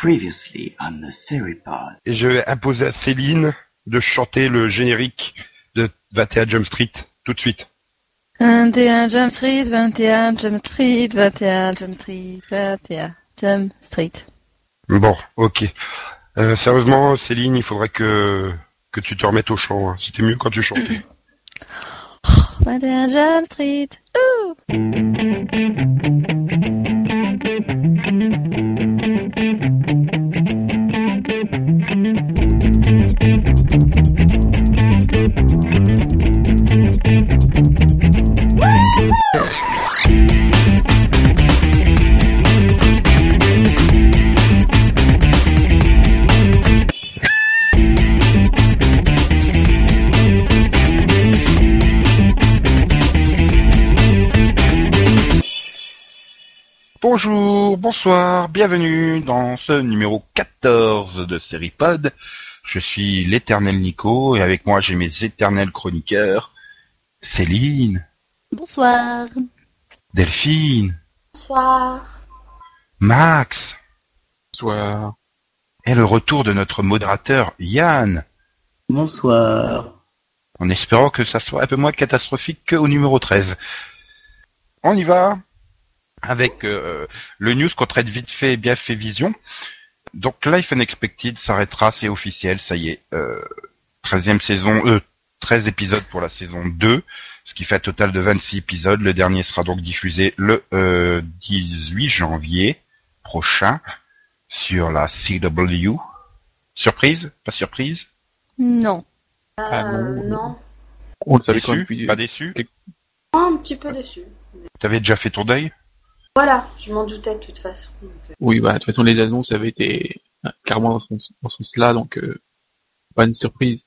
Previously on the Seripod. Et je vais imposer à Céline de chanter le générique de 21 Jump Street tout de suite. 21 Jump Street, 21 Jump Street, 21 Jump Street, 21 Jump Street. Bon, ok. Euh, sérieusement, Céline, il faudrait que que tu te remettes au chant. hein. C'était mieux quand tu chantais. 21 Jump Street. Ouh. Bonjour, bonsoir, bienvenue dans ce numéro 14 de Seripod. Je suis l'éternel Nico et avec moi j'ai mes éternels chroniqueurs Céline, Bonsoir. Delphine, Bonsoir. Max Bonsoir. et le retour de notre modérateur Yann. Bonsoir. En espérant que ça soit un peu moins catastrophique qu'au numéro 13. On y va avec euh, le news qu'on traite vite fait et bien fait vision. Donc Life Unexpected s'arrêtera, c'est officiel, ça y est. Euh, 13e saison, euh, 13 épisodes pour la saison 2, ce qui fait un total de 26 épisodes. Le dernier sera donc diffusé le euh, 18 janvier prochain sur la CW. Surprise? Pas surprise? Non. Ah, Euh, non. non. On le savait quand Déçu depuis... Pas déçu? Un petit peu déçu. T'avais déjà fait ton deuil? Voilà, je m'en doutais de toute façon. donc, euh, Oui, bah, de toute façon, les annonces avaient été euh, carrément dans, son, dans ce sens-là, donc euh, pas une surprise.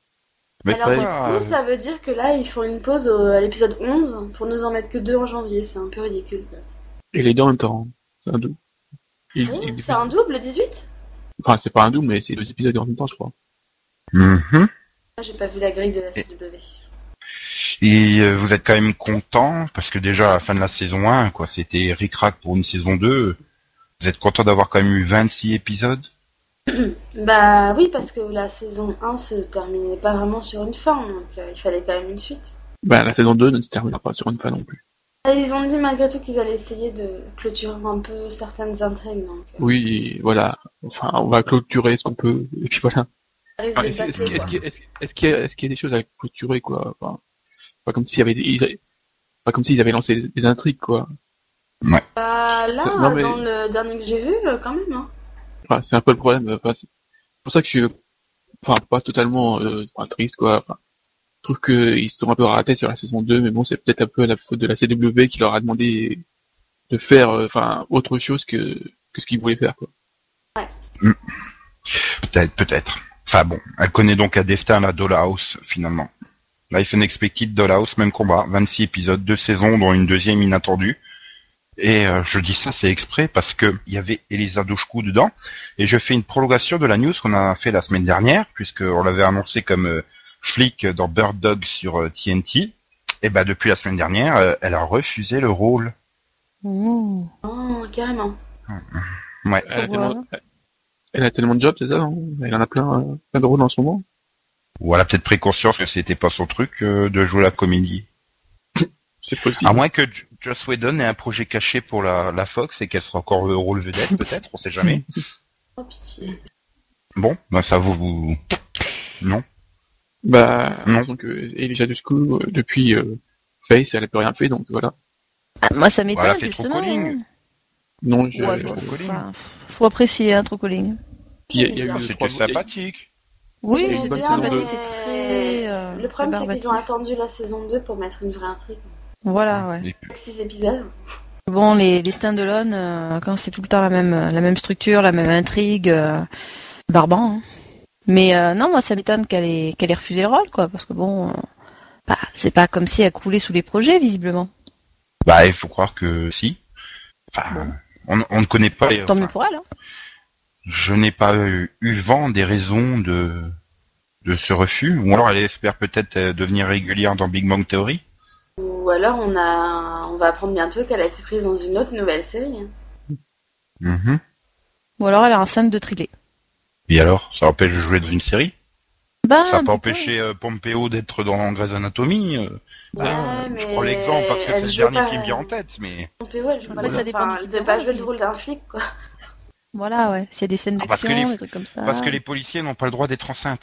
Mais Alors du coup, ça veut dire que là, ils font une pause au- à l'épisode 11 pour nous en mettre que deux en janvier. C'est un peu ridicule. Et les deux en même temps. C'est un double. Il- Oui, il- c'est un double, 18 Enfin, c'est pas un double, mais c'est deux épisodes en même temps, je crois. Mhm. Ah, J'ai pas vu la grille de la CW. Et euh, vous êtes quand même content parce que déjà à la fin de la saison 1, quoi, c'était ric-rac pour une saison 2. Vous êtes content d'avoir quand même eu 26 épisodes? Bah oui, parce que la saison 1 se terminait pas vraiment sur une fin, donc euh, il fallait quand même une suite. Bah, la saison 2 ne se terminera pas sur une fin non plus. Ils ont dit malgré tout qu'ils allaient essayer de clôturer un peu certaines intrigues, donc euh, Oui, voilà. Enfin, on va clôturer ce qu'on peut, et puis voilà. est-ce qu'il y a- y y des choses à clôturer, quoi? Enfin, Pas comme s'il y avait des... ils- Pas comme s'ils avaient lancé des, des intrigues, quoi. Bah là, Non, mais- dans le dernier que j'ai vu, euh, quand même, hein. Enfin, c'est un peu le problème. euh, Enfin, c'est pour ça que je suis, enfin, pas totalement euh, enfin, triste, quoi. Enfin, je trouve qu'ils se sont un peu ratés sur la saison 2, mais bon, c'est peut-être un peu la faute de la CW qui leur a demandé de faire, euh, enfin, autre chose que que ce qu'ils voulaient faire, quoi. Peut-être, peut-être. Enfin bon, elle connaît donc à destin la Dollhouse finalement. Life Unexpected Dollhouse, même combat, 26 épisodes, deux saisons dont une deuxième inattendue. Et euh, je dis ça, c'est exprès parce que il y avait Elisa Douchkou dedans. Et je fais une prolongation de la news qu'on a fait la semaine dernière, puisqu'on l'avait annoncé comme euh, flic dans Bird Dog sur euh, TNT. Et ben depuis la semaine dernière, euh, elle a refusé le rôle. Oh, carrément. Ouais. Elle a, tellement, elle a tellement de jobs, c'est ça non Elle en a plein, euh, plein de rôles en ce moment. Ou elle a peut-être pris conscience que c'était pas son truc euh, de jouer la comédie. C'est possible. À moins que J- Joss Whedon ait un projet caché pour la, la Fox et qu'elle sera encore le rôle vedette, peut-être, on sait jamais. Oh, pitié. Bon, bah ça vous... vous... Non Bah, Non. que Elijah Dushku, euh, depuis euh, Face, elle a plus rien fait, donc voilà. Ah, moi, ça m'étonne, Voilà, justement. calling. Non, je, Ouais, enfin, faut apprécier, hein, trop calling. il y a, il y a Ah, eu sympathique. Oui, C'est saison c'était très... euh, Le problème, très c'est qu'ils ont attendu la saison 2 pour mettre une vraie intrigue. Voilà, ouais. Puis- 6 épisodes. Bon, les, les stand-alone, euh, quand c'est tout le temps la même, la même structure, la même intrigue, euh, barbant. hein. Mais euh, non, moi, ça m'étonne qu'elle ait, qu'elle ait refusé le rôle, quoi, parce que bon, euh, bah, c'est pas comme si elle coulait sous les projets, visiblement. Bah, il faut croire que si. Enfin, Bon. on, on ne connaît pas... Tant mieux enfin, pour elle. Hein. Je n'ai pas eu, eu vent des raisons de, de ce refus. Ou alors elle espère peut-être euh, devenir régulière dans Big Bang Theory. Ou alors, on, a... on va apprendre bientôt qu'elle a été prise dans une autre nouvelle série. Mhm. Ou alors elle est enceinte de Trillet. Et alors, ça empêche de jouer dans une série? Bah, Ça n'a pas empêché euh, Pompeo d'être dans Grey's Anatomy euh. Ouais, Ah, mais Je prends l'exemple parce que c'est elle le dernier pas- qui me vient en tête, mais... Pompeo, elle joue pas ça dépend enfin, de pas jouer le rôle d'un flic, quoi. Voilà, ouais. S'il y a des scènes Ah, parce que d'action, les- des trucs comme ça. Parce que les policiers n'ont pas le droit d'être enceintes.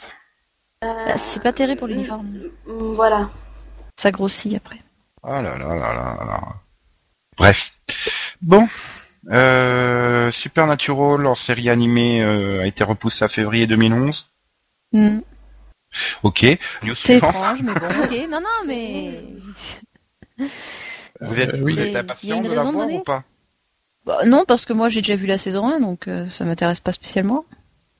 Bah, c'est pas terrible pour l'uniforme. Mm, Voilà. Ça grossit après. Ah là là là là là. Bref. Bon. Euh, Supernatural en série animée euh, a été repoussé à février 2011. Hmm. Ok. C'est étrange, mais bon, ok. Non, non, mais... Vous êtes, Euh, vous oui. Êtes a impatient de la voir ou pas? Bah, non, parce que moi j'ai déjà vu la saison 1, donc euh, ça m'intéresse pas spécialement.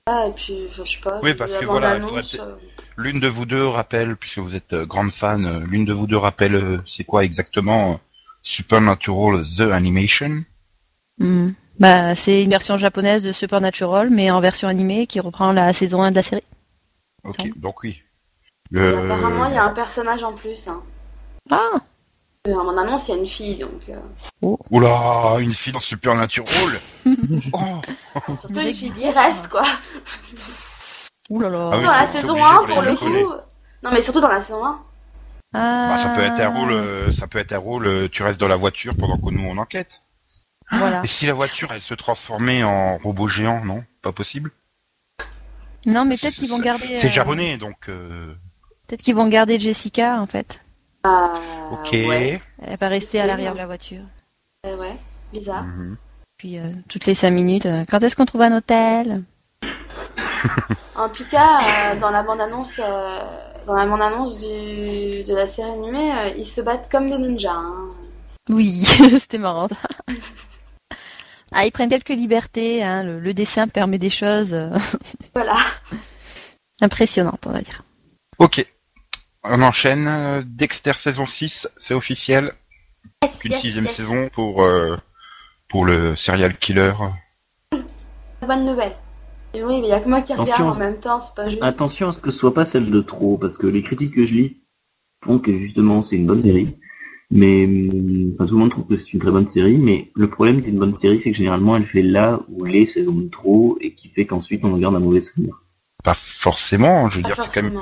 Ah, et puis, je sais pas. Oui, parce que voilà, il bande-annonce, faudrait euh, L'une de vous deux rappelle, puisque vous êtes euh, grande fan, euh, l'une de vous deux rappelle, c'est quoi exactement Supernatural The Animation? Hmm. Bah, c'est une version japonaise de Supernatural, mais en version animée qui reprend la saison 1 de la série. Ok, donc oui. et. Apparemment, il y a un personnage en plus. Hein. Ah Euh, À mon annonce, il y a une fille, donc. euh, Oula, une fille dans Supernatural oh Surtout une fille qui reste, quoi. Ouh là là. Ah oui, dans la saison obligé 1, de pour les le coup. Non, mais surtout dans la saison 1. Ah. Bah, ça peut être un rôle, euh, ça peut être un rôle. euh, tu restes dans la voiture pendant que nous on enquête. Voilà. Et si la voiture elle se transformait en robot géant, non? Pas possible. Non, mais peut-être qu'ils vont garder. C'est euh, japonais, donc. euh, Peut-être qu'ils vont garder Jessica en fait. Ah, Ok. Ouais. Elle va rester à l'arrière de la voiture. Euh, ouais, bizarre. Mhm. Puis euh, toutes les cinq minutes, euh, quand est-ce qu'on trouve un hôtel? En tout cas, euh, dans la bande-annonce, euh, dans la bande-annonce du, de la série animée, euh, ils se battent comme des ninjas. hein. Oui, c'était marrant. ça. ah, ils prennent quelques libertés. Hein. Le, le dessin permet des choses Voilà. impressionnantes, on va dire. Ok. On enchaîne. Dexter saison 6, c'est officiel. Une Yes, sixième yes. saison pour euh, pour le serial killer. Bonne nouvelle. Et oui, mais il y a que moi qui regarde Attention. en même temps, c'est pas juste. Attention à ce que ce soit pas celle de trop, parce que les critiques que je lis font que justement c'est une bonne série. Mais hum, enfin, tout le monde trouve que c'est une très bonne série, mais le problème d'une bonne série, c'est que généralement elle fait là où les saisons de trop et qui fait qu'ensuite on en garde un mauvais souvenir. Pas forcément. Je veux Pas dire, c'est quand même.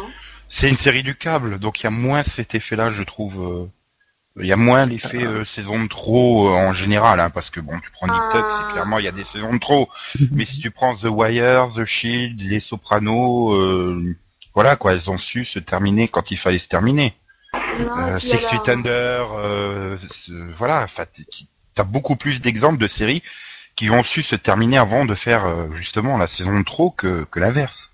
C'est une série du câble, donc il y a moins cet effet-là, je trouve. euh, Il y a moins l'effet euh, saison de trop euh, en général, hein, parce que bon, tu prends Nip Tuck, Ah. c'est clairement il y a des saisons de trop. Mais si tu prends The Wire, The Shield, Les Sopranos, euh, voilà quoi, elles ont su se terminer quand il fallait se terminer. Non, Euh, Six alors- Feet Under, euh, voilà, enfin, t'as beaucoup plus d'exemples de séries qui ont su se terminer avant de faire euh, justement la saison de trop que, que l'inverse.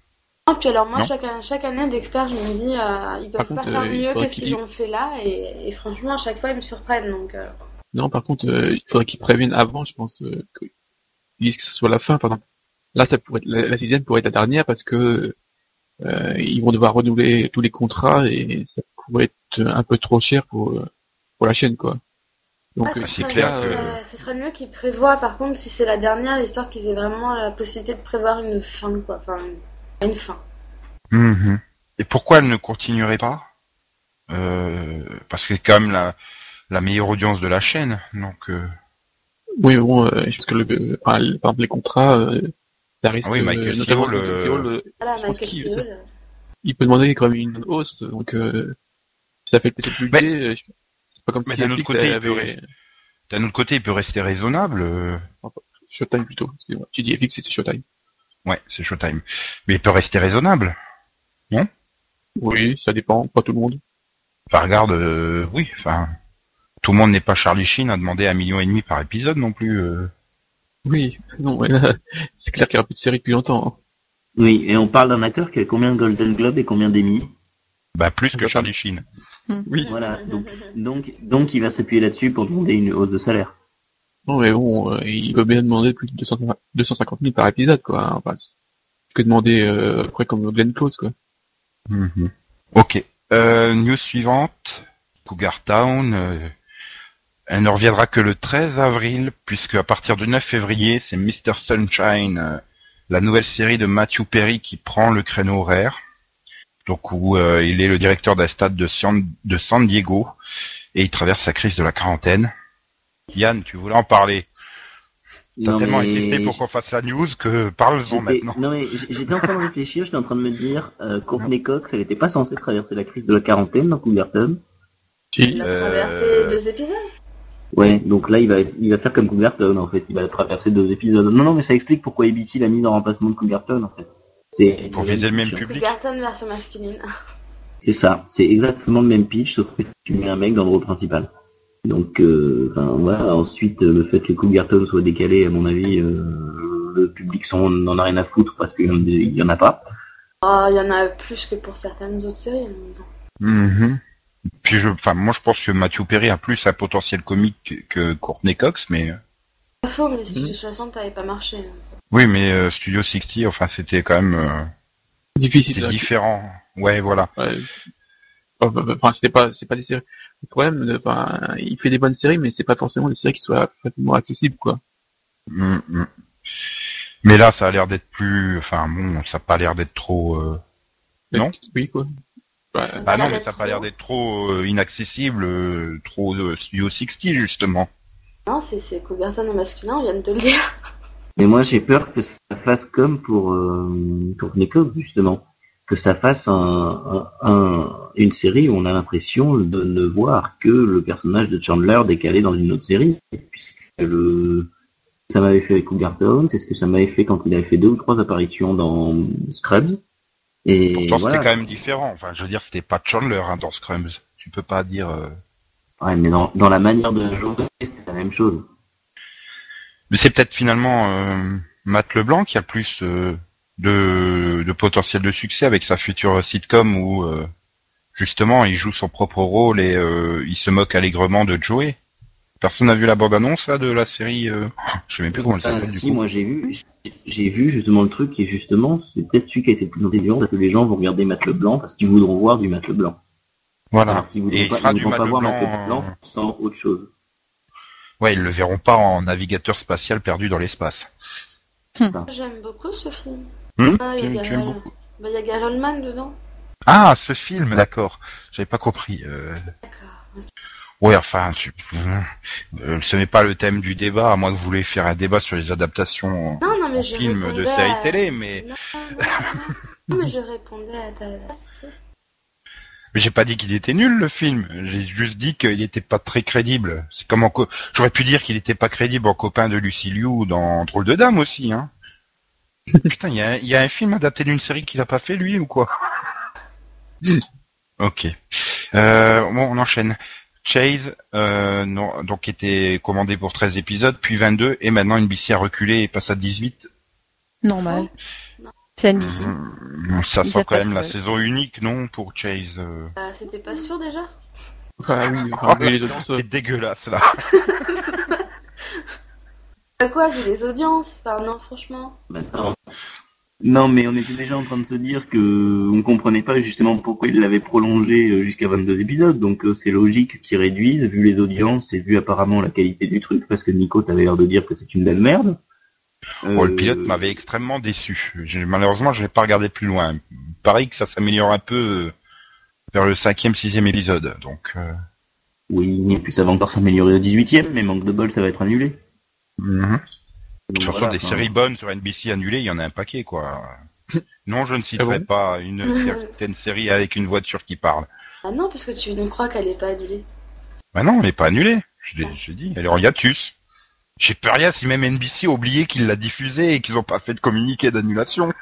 Non, puis alors moi, Non. chaque, chaque année, Dexter, je me dis, euh, ils peuvent Par pas contre, faire euh, il mieux faudrait que ce qu'ils ont fait là, et, et franchement, à chaque fois, ils me surprennent, donc... euh, Non, par contre, euh, il faudrait qu'ils préviennent avant, je pense, euh, qu'ils disent que ce soit la fin, par exemple. Là, ça pourrait être, la, la sixième pourrait être la dernière parce que euh, ils vont devoir renouveler tous les contrats et ça pourrait être un peu trop cher pour euh, pour la chaîne, quoi. Donc, ah, euh, ce, c'est serait, clair ce, que- serait, ce serait mieux qu'ils prévoient, par contre, si c'est la dernière, l'histoire qu'ils aient vraiment la possibilité de prévoir une fin, quoi. Enfin, une, fin. Mhm. Et pourquoi elle ne continuerait pas? Euh, Parce que c'est quand même la, la meilleure audience de la chaîne, donc. euh, oui, bon, euh, je pense que le, euh, le- par exemple, les contrats, euh, ça risque, Ah oui, Michael euh, notamment euh, euh, Voilà, pense Michael qu'il- Cole. il peut demander quand même une hausse, donc euh, si ça fait peut-être le budget, euh, je- c'est pas comme mais si d'un autre côté, il avait peut D'un autre côté, il peut rester raisonnable. euh, Showtime plutôt. Tu dis FX, c'est Showtime. Ouais, c'est Showtime. Mais il peut rester raisonnable. Oui, ça dépend, pas tout le monde. Enfin, regarde, euh, oui, enfin, tout le monde n'est pas Charlie Sheen à demander un million et demi par épisode non plus. euh. Oui, non, là, c'est clair qu'il n'y aura plus de série depuis longtemps. hein. Oui, et on parle d'un acteur qui a combien de Golden Globe et combien d'Emmy Bah, plus que. Charlie Sheen. Oui. Voilà, donc, donc, donc il va s'appuyer là-dessus pour demander une hausse de salaire. Non, mais bon, euh, il peut bien demander plus de 200 250 000 par épisode, quoi. Enfin, que demander euh, après comme Glenn Close, quoi. Mhm. Ok. Euh, news suivante. Cougar Town. euh, elle ne reviendra que le 13 avril, puisque à partir du 9 février, c'est Mr. Sunshine, euh, la nouvelle série de Matthew Perry qui prend le créneau horaire. Donc où euh, il est le directeur d'un stade de San Diego et il traverse sa crise de la quarantaine. Yann, tu voulais en parler T'as tellement mais insisté pour qu'on fasse la news que parle-en j'étais- maintenant. Non mais j'étais en train de réfléchir, j'étais en train de me dire, euh, Courtney Cox, elle était pas censée traverser la crise de la quarantaine dans Cougarton. Si. Il a Euh, traversé deux épisodes. Ouais, donc là il va il va faire comme Cougarton en fait, il va traverser deux épisodes. Non non mais ça explique pourquoi ABC l'a mis en remplacement de Cougarton en fait. C'est Pour viser le même public. Cougarton version masculine. C'est ça, c'est exactement le même pitch sauf que tu mets un mec dans le rôle principal. Donc euh, enfin voilà, ensuite euh, le fait que Cougarton soit décalé à mon avis euh, le public s'en n'en a rien à foutre parce qu'il y en- a pas. Oh, il y en a plus que pour certaines autres séries. bon. Mhm. Puis je, enfin, moi je pense que Matthew Perry a plus un potentiel comique que- Courtney Cox, mais euh, Pas faux, mais Studio 60 avait pas marché. hein. oui, mais euh, Studio 60, enfin, c'était quand même euh, Difficile. c'était différent. Ouais, voilà. Ouais. Enfin, enfin, c'était pas, c'est pas des séries. Le problème, euh, enfin, il fait des bonnes séries, mais c'est pas forcément des séries qui soient facilement accessibles, quoi. Mm, mm. Mais là, ça a l'air d'être plus, enfin bon, ça a pas l'air d'être trop. euh, Non? Oui, quoi. Bah l'air non, mais ça a pas l'air d'être trop euh, inaccessible, euh, trop euh, Studio 60 justement. Non, c'est c'est Cougarton et masculin, on vient de te le dire. Mais moi j'ai peur que ça fasse comme pour euh, Courtney Cox justement, que ça fasse un, un- un- une série où on a l'impression de ne voir que le personnage de Chandler décalé dans une autre série, puisque le ça m'avait fait avec Cougarton, c'est ce que ça m'avait fait quand il avait fait deux ou trois apparitions dans Scrubs? Et Pourtant, voilà. c'était quand même différent. Enfin, je veux dire, c'était pas Chandler hein, dans Scrums. Tu peux pas dire. euh, Ouais, mais dans, dans la manière de jouer, c'est la même chose. Mais c'est peut-être finalement euh, Matt Leblanc qui a plus euh, de, de potentiel de succès avec sa future sitcom où euh, justement il joue son propre rôle et euh, il se moque allègrement de Joey. Personne n'a vu la bande-annonce là de la série euh... Je sais même plus comment elle s'appelle si, coup. moi j'ai vu, j'ai vu justement le truc qui est justement, c'est peut-être celui qui a été le plus intelligent parce que les gens vont regarder Matt Leblanc parce qu'ils voudront voir du Matt Leblanc. Voilà. Alors qu'ils voudront Et pas, ils voudront Matt pas voir Matt Leblanc, sans autre chose. Ouais, ils le verront pas en navigateur spatial perdu dans l'espace. J'aime beaucoup ce film. Ah, il y tu, a tu aimes Gary- beaucoup. Bah, il y a Gary Oldman dedans. Ah, ce film, d'accord. J'avais pas compris. Euh... D'accord. Ouais, enfin, tu... euh, ce n'est pas le thème du débat, à moins que vous voulez faire un débat sur les adaptations Non, non, mais en je film de séries à- télé, mais Non, non, non, non. Non, mais je répondais à ta... Mais j'ai pas dit qu'il était nul le film. J'ai juste dit qu'il était pas très crédible. C'est comme en co- j'aurais pu dire qu'il était pas crédible en copain de Lucy Liu dans Drôle de Dame aussi, hein. Putain, il y, a un- il y a un film adapté d'une série qu'il a pas fait lui ou quoi? Ok. Euh, bon, on enchaîne. Chase, euh, non, donc était commandé pour 13 épisodes, puis 22, et maintenant NBC a reculé et passe à 18. Normal. Non. C'est NBC. Mmh, Ça Ils sent quand même la saison unique, non, pour Chase. euh. Euh, C'était pas sûr déjà? Ah oui, euh, C'est dégueulasse là. Bah quoi, vu les audiences Enfin, non, franchement. Maintenant. Non, mais on était déjà en train de se dire que on comprenait pas justement pourquoi il l'avait prolongé euh, jusqu'à 22 épisodes, donc euh, c'est logique qu'ils réduisent, vu les audiences et vu apparemment la qualité du truc, parce que Nico t'avait l'air de dire que c'est une belle merde. Oh, le Euh, pilote m'avait extrêmement déçu. J'ai- Malheureusement, je n'ai pas regardé plus loin. Pareil que ça s'améliore un peu euh, vers le cinquième, sixième épisode. Donc, euh, Oui, et puis ça va encore s'améliorer au 18ème, mais manque de bol, ça va être annulé. Donc de toute façon, voilà, des enfin, séries bonnes sur NBC annulées, il y en a un paquet, quoi. Non, je ne citerai Ah bon pas une certaine série avec une voiture qui parle. Ah non, parce que tu nous crois qu'elle est pas annulée. Bah non, elle n'est pas annulée. Je l'ai je l'ai dit, elle est en hiatus. J'ai peur rien si même NBC a oublié qu'ils l'a diffusée et qu'ils n'ont pas fait de communiqué d'annulation.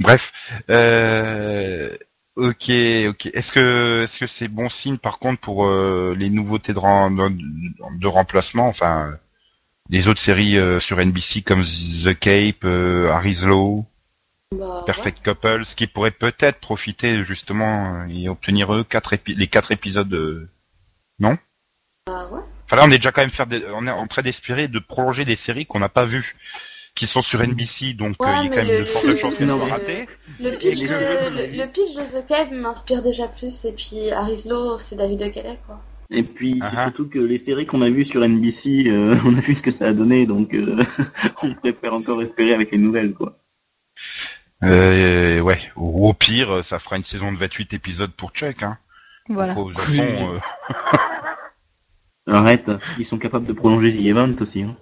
Bref, euh, ok, ok. Est-ce que est-ce que c'est bon signe par contre pour euh, les nouveautés de, remplacement, enfin les autres séries euh, sur NBC comme The Cape, euh, Harry's Law, Bah, Perfect Couples, qui pourraient peut-être profiter justement euh, et obtenir eux quatre les quatre épisodes. ouais. Bah ouais. Enfin là, on est déjà quand même faire des- on est en train d'espérer de prolonger des séries qu'on n'a pas vues, qui sont sur NBC, donc euh, Ouais, il y a quand même le- de fortes chances qu'elles Non, soient ratées. Le pitch, de, les- le, le pitch de The Cave m'inspire déjà plus, et puis Arislo, c'est David O'Kelly, quoi. Et puis c'est surtout que les séries qu'on a vues sur NBC, euh, on a vu ce que ça a donné, donc euh, on préfère encore espérer avec les nouvelles, quoi. Euh, ouais, ou au pire, ça fera une saison de 28 épisodes pour Chuck. Hein. Voilà. Donc, au fond, euh, Arrête, ils sont capables de prolonger The Event aussi. Hein.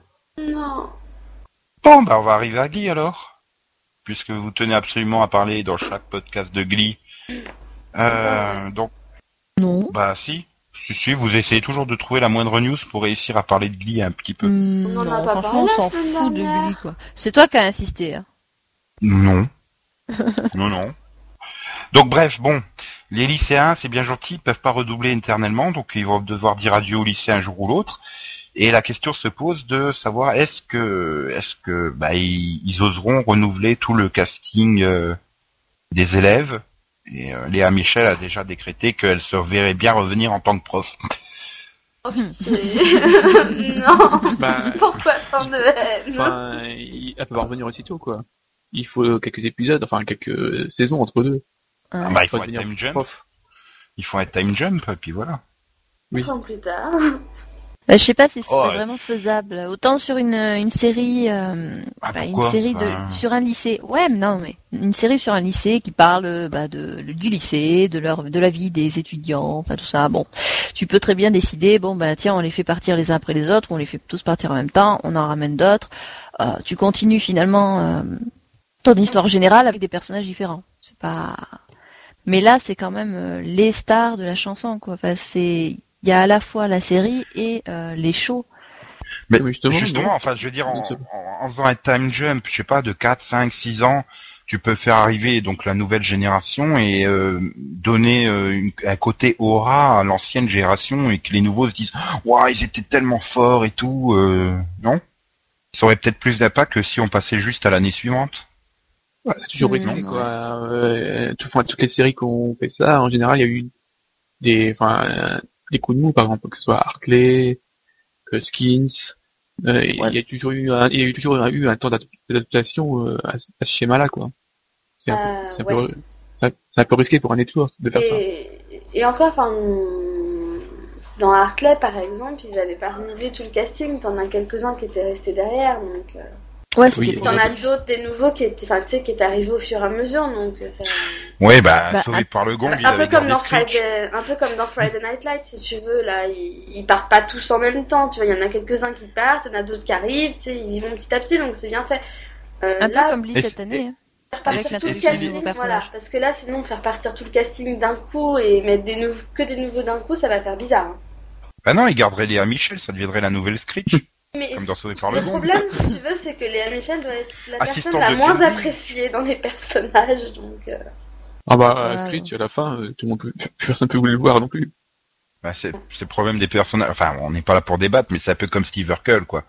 Bon, bah on va arriver à Glee alors. Puisque vous tenez absolument à parler dans chaque podcast de Glee. Euh, donc, Non. bah si. Si, si, vous essayez toujours de trouver la moindre news pour réussir à parler de Glee un petit peu. Hmm, On non, a pas franchement, on s'en fout de. Gulli, quoi. C'est toi qui as insisté. Hein. Non. non, non. Donc bref, bon, les lycéens, c'est bien gentil, ils peuvent pas redoubler éternellement, donc ils vont devoir dire adieu au lycée un jour ou l'autre. Et la question se pose de savoir est-ce que, est-ce que, bah, ils, ils oseront renouveler tout le casting euh, des élèves. Et euh, Léa Michel a déjà décrété qu'elle se verrait bien revenir en tant que prof. Oh, non. Bah, Pourquoi tant de haine il- elle peut pas revenir aussitôt, quoi. Il faut quelques épisodes, enfin quelques saisons entre deux. Hein. Bah, il Faut faut un time jump. prof. Il faut un time jump, et puis voilà. oui. Trois ans plus tard. Bah, je sais pas si c'est Oh, ouais. vraiment faisable. Autant sur une, une série, euh, Ah, bah, une série de sur un lycée. Ouais, mais non, mais une série sur un lycée qui parle euh, bah, de du lycée, de leur de la vie des étudiants, enfin tout ça. Bon, tu peux très bien décider. Bon, bah tiens, on les fait partir les uns après les autres, on les fait tous partir en même temps, on en ramène d'autres. Euh, tu continues finalement euh, ton histoire générale avec des personnages différents. C'est pas. Mais là, c'est quand même euh, les stars de la chanson, quoi. Enfin, c'est il y a à la fois la série et euh, les shows. Mais justement, enfin, je veux dire, en, faisant un time jump, je sais pas, de 4, 5, 6 ans, tu peux faire arriver donc la nouvelle génération et euh, donner euh, une- un côté aura à l'ancienne génération et que les nouveaux se disent « Waouh, ils étaient tellement forts et tout euh, Non? Ça aurait peut-être plus d'impact que si on passait juste à l'année suivante. Ouais, c'est toujours Mm, risqué, non. quoi. Euh, tout- enfin, toutes les séries qui ont fait ça, en général, il y a eu des, enfin, des coups de mou, par exemple, que ce soit Hartley, que Skins. Euh, Il y a toujours eu un, il y a eu toujours eu un temps d'ad- d'adaptation euh, à, ce- à ce schéma-là, quoi. C'est un, peu- Euh, un, un- risqué pour un network de faire ça. Et, et encore, enfin, dans Hartley, par exemple, ils avaient pas renouvelé tout le casting. T'en as quelques-uns qui étaient restés derrière, donc. euh, Ouais, Oui. T'en as d'autres, des nouveaux qui étaient, enfin, tu sais, qui étaient arrivés au fur et à mesure, donc euh, ça. Ouais, bah, Bah, sauvé par le gong, un peu comme dans Screech. Friday, un peu comme dans Friday Night Lights, si tu veux. Là, ils, ils partent pas tous en même temps. Tu vois, il y en a quelques-uns qui partent, il y en a d'autres qui arrivent. Tu sais, ils y vont petit à petit, donc c'est bien fait. Euh, Un peu là, comme Glee Et- cette année. hein. faire partir tout le casting, voilà, parce que là, sinon, faire partir tout le casting d'un coup et mettre des nou- que des nouveaux d'un coup, ça va faire bizarre. hein. Bah non, ils garderaient Léa Michel, ça deviendrait la nouvelle Screech. Mais Comme dans Sauvé par le problème, si tu veux, c'est que Léa Michel doit être la personne la moins appréciée dans les personnages, donc. euh, Ah bah, Ouais, Screech, à la fin, euh, tout le monde peut, personne peut voulu le voir non plus. Bah, c'est le problème des personnages. Enfin, on n'est pas là pour débattre, mais c'est un peu comme Steve Urkel, quoi.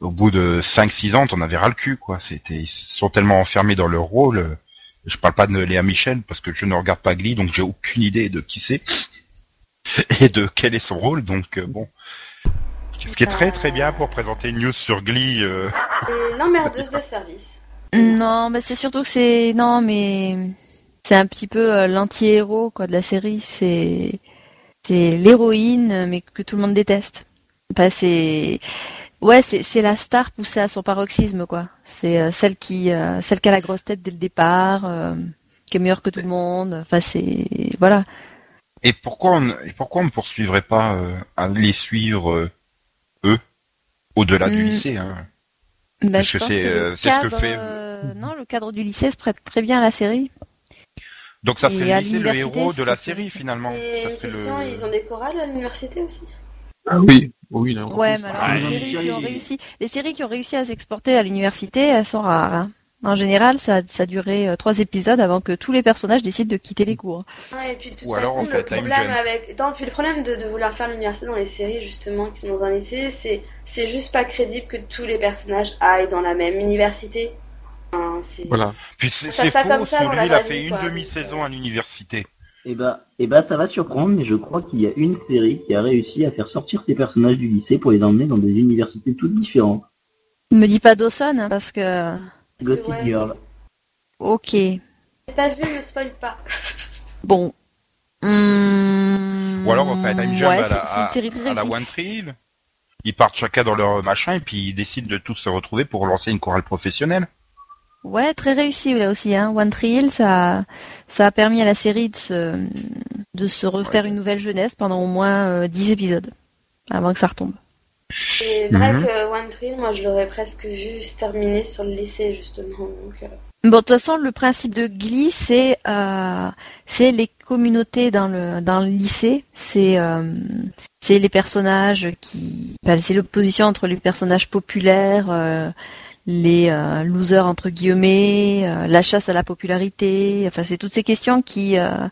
Au bout de 5-6 ans, t'en avais ras le cul, quoi. C'était, ils sont tellement enfermés dans leur rôle. euh, Je parle pas de Léa Michel parce que je ne regarde pas Glee, donc j'ai aucune idée de qui c'est et de quel est son rôle. Donc euh, bon, ce qui est très très bien pour présenter une news sur Glee. euh, Et l'emmerdeuse de service. Non, mais c'est surtout que c'est non, mais c'est un petit peu euh, l'anti-héros quoi de la série. C'est c'est l'héroïne, mais que tout le monde déteste. Enfin, c'est ouais, c'est c'est la star poussée à son paroxysme quoi. C'est euh, celle qui euh, celle qui a la grosse tête dès le départ, euh, qui est meilleure que tout le monde. Enfin, c'est voilà. Et pourquoi on, et pourquoi on ne poursuivrait pas euh, à les suivre euh, eux au-delà du Hmm. lycée hein Ben, Parce je que c'est, euh, c'est ce que fait- euh, non, le cadre du lycée se prête très bien à la série. Donc ça à le lycée le héros de la série finalement. Et Ça une serait question, le- ils ont des chorales à l'université aussi? Ah oui, oui, non. Ouais, mais alors Ah, les séries qui ont réussi, les séries qui ont réussi à s'exporter à l'université, elles sont rares. hein. En général, ça, ça a duré euh, trois épisodes avant que tous les personnages décident de quitter les cours. Ouais, et puis de toute Ou alors, façon, on fait le problème Jump. avec. Non, puis le problème de, de vouloir faire l'université dans les séries, justement, qui sont dans un lycée, c'est c'est juste pas crédible que tous les personnages aillent dans la même université. Enfin, c'est- Voilà. Puis c'est Ça c'est faux, comme ça dans la celui il a fait vie, une demi-saison à l'université. Et bah, et bah, ça va surprendre, mais je crois qu'il y a une série qui a réussi à faire sortir ces personnages du lycée pour les emmener dans des universités toutes différentes. Me dis pas Dawson, hein, Parce que, Gossip ouais, Girl. ok, J'ai pas vu, me spoil pas. bon. Hum, Ou alors on fait un time jump ouais, à, la, à, à la. One Tree Hill. Ils partent chacun dans leur machin et puis ils décident de tous se retrouver pour lancer une chorale professionnelle. Ouais, très réussi là aussi. Hein. One Tree Hill, ça, ça a permis à la série de se, de se refaire une nouvelle jeunesse pendant au moins euh, 10 épisodes avant que ça retombe. C'est vrai que One Tree, moi je l'aurais presque vu se terminer sur le lycée justement. Donc, euh, Bon, de toute façon, le principe de Glee, c'est euh, c'est les communautés dans le dans le lycée. C'est euh, c'est les personnages qui, enfin, c'est l'opposition entre les personnages populaires, euh, les euh, losers entre guillemets, euh, la chasse à la popularité. Enfin, c'est toutes ces questions qui euh,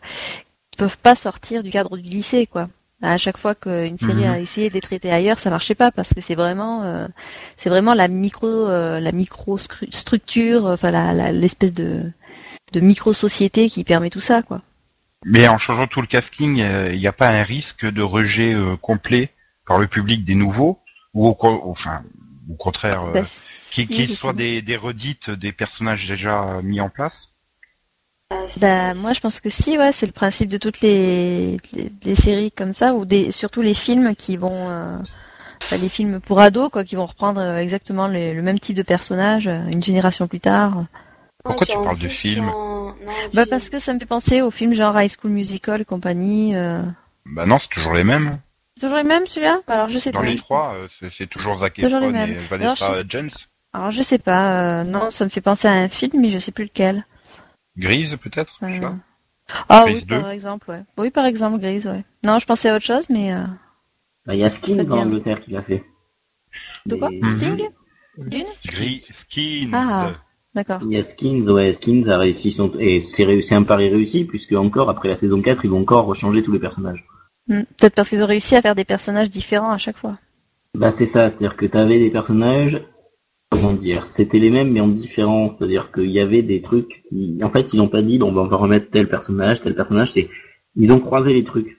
qui peuvent pas sortir du cadre du lycée, quoi. À chaque fois qu'une série Mhm. a essayé d'être traitée ailleurs, ça marchait pas parce que c'est vraiment euh, c'est vraiment la micro euh, la micro structure enfin la la- l'espèce de de micro société qui permet tout ça quoi. Mais en changeant tout le casting, euh, il n'y a pas un risque de rejet euh, complet par le public des nouveaux ou au, enfin au contraire euh, Bah, qu'ils si, qu'ils soient des, des redites des personnages déjà euh, mis en place? euh, bah moi je pense que si ouais c'est le principe de toutes les, les, les séries comme ça ou des surtout les films qui vont euh, enfin, les films pour ados quoi qui vont reprendre euh, exactement les- le même type de personnage euh, une génération plus tard Pourquoi tu parles de en- non, bah film. parce que ça me fait penser aux films genre High School Musical et compagnie euh. Bah non, c'est toujours les mêmes. c'est toujours les mêmes celui-là? Alors je sais Dans pas les trois, euh, c'est- toujours Zac Toujours les Efron mêmes. et Vanessa Alors, Jens. alors je sais pas euh, non ça me fait penser à un film mais je sais plus lequel Grise peut-être Euh. Ah Grise oui, 2. par exemple, ouais. Oui, par exemple, Grise, ouais. Non, je pensais à autre chose, mais... Euh... Bah, Il y a Skins Très en bien. Angleterre qui l'a fait. De quoi Mhm. Sting Dune Gris, Skins. Ah. D'accord. Il y a Skins, ouais, Skins a réussi son, et c'est réussi un pari réussi, puisque encore, après la saison 4, ils vont encore rechanger tous les personnages. Hmm. Peut-être parce qu'ils ont réussi à faire des personnages différents à chaque fois. Bah, c'est ça, c'est-à-dire que t'avais des personnages, comment dire, c'était les mêmes, mais en différent, c'est-à-dire qu'il y avait des trucs, qui- en fait, ils ont pas dit, bon, bah, on va remettre tel personnage, tel personnage, c'est, ils ont croisé les trucs.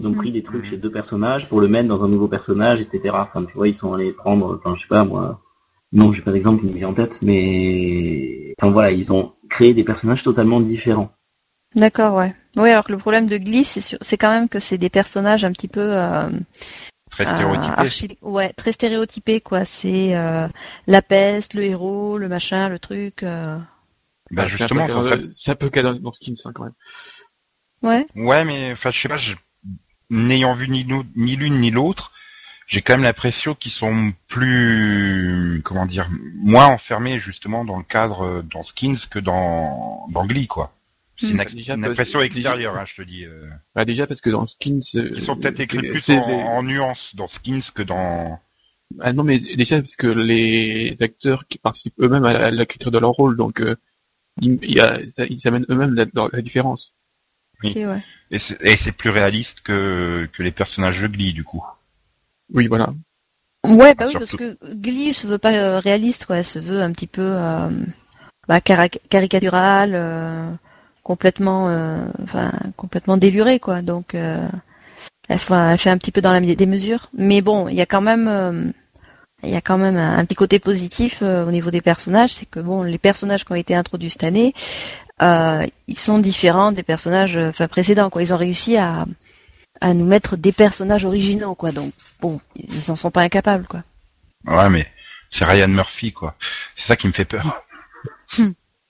Ils ont Mm. pris des trucs chez deux personnages pour le mettre dans un nouveau personnage, etc. Enfin, tu vois, ils sont allés prendre, enfin, je sais pas, moi, non, j'ai pas d'exemple qui me vient en tête, mais, enfin, voilà, ils ont créé des personnages totalement différents. D'accord, ouais. Oui, alors que le problème de Glee, c'est sur- c'est quand même que c'est des personnages un petit peu... Euh, Très euh, stéréotypé. archi- Ouais, très stéréotypés, quoi. C'est euh, la peste, le héros, le machin, le truc... euh. Bah Ah, justement, c'est un peu, cas dans, Skins hein, quand même. Ouais. Ouais, mais enfin, je sais pas, n'ayant vu ni l'une ni l'autre, j'ai quand même l'impression qu'ils sont plus, comment dire, moins enfermés justement dans le cadre euh, dans Skins que dans dans Glee, quoi. C'est une, Hmm. Déjà, une parce- impression déjà- extérieure, hein, je te dis. euh. Bah, déjà parce que dans Skins... euh, Ils sont peut-être écrits plus en, les- en nuances dans Skins que dans. Ah non, mais déjà parce que les acteurs qui participent eux-mêmes à l'écriture de leur rôle, donc euh, il il y a, ça- ils s'amènent eux-mêmes la, différence. Oui. Ok, ouais. Et c'est plus réaliste que que les personnages de Glee, du coup. Oui, voilà. Ouais, bah oui, parce que Glee se veut pas réaliste, quoi. Elle se veut un petit peu euh, bah, cara- caricatural, euh, complètement, euh, enfin, complètement déluré, quoi. Donc, euh, elle, fait, elle fait un petit peu dans la des mesures. Mais bon, il y a quand même, euh, il y a quand même un, un petit côté positif euh, au niveau des personnages, c'est que bon, les personnages qui ont été introduits cette année, ils sont différents des personnages, enfin précédents, quoi. Ils ont réussi à à nous mettre des personnages originaux, quoi. Donc, bon, ils en sont pas incapables, quoi. Ouais, mais c'est Ryan Murphy, quoi. C'est ça qui me fait peur.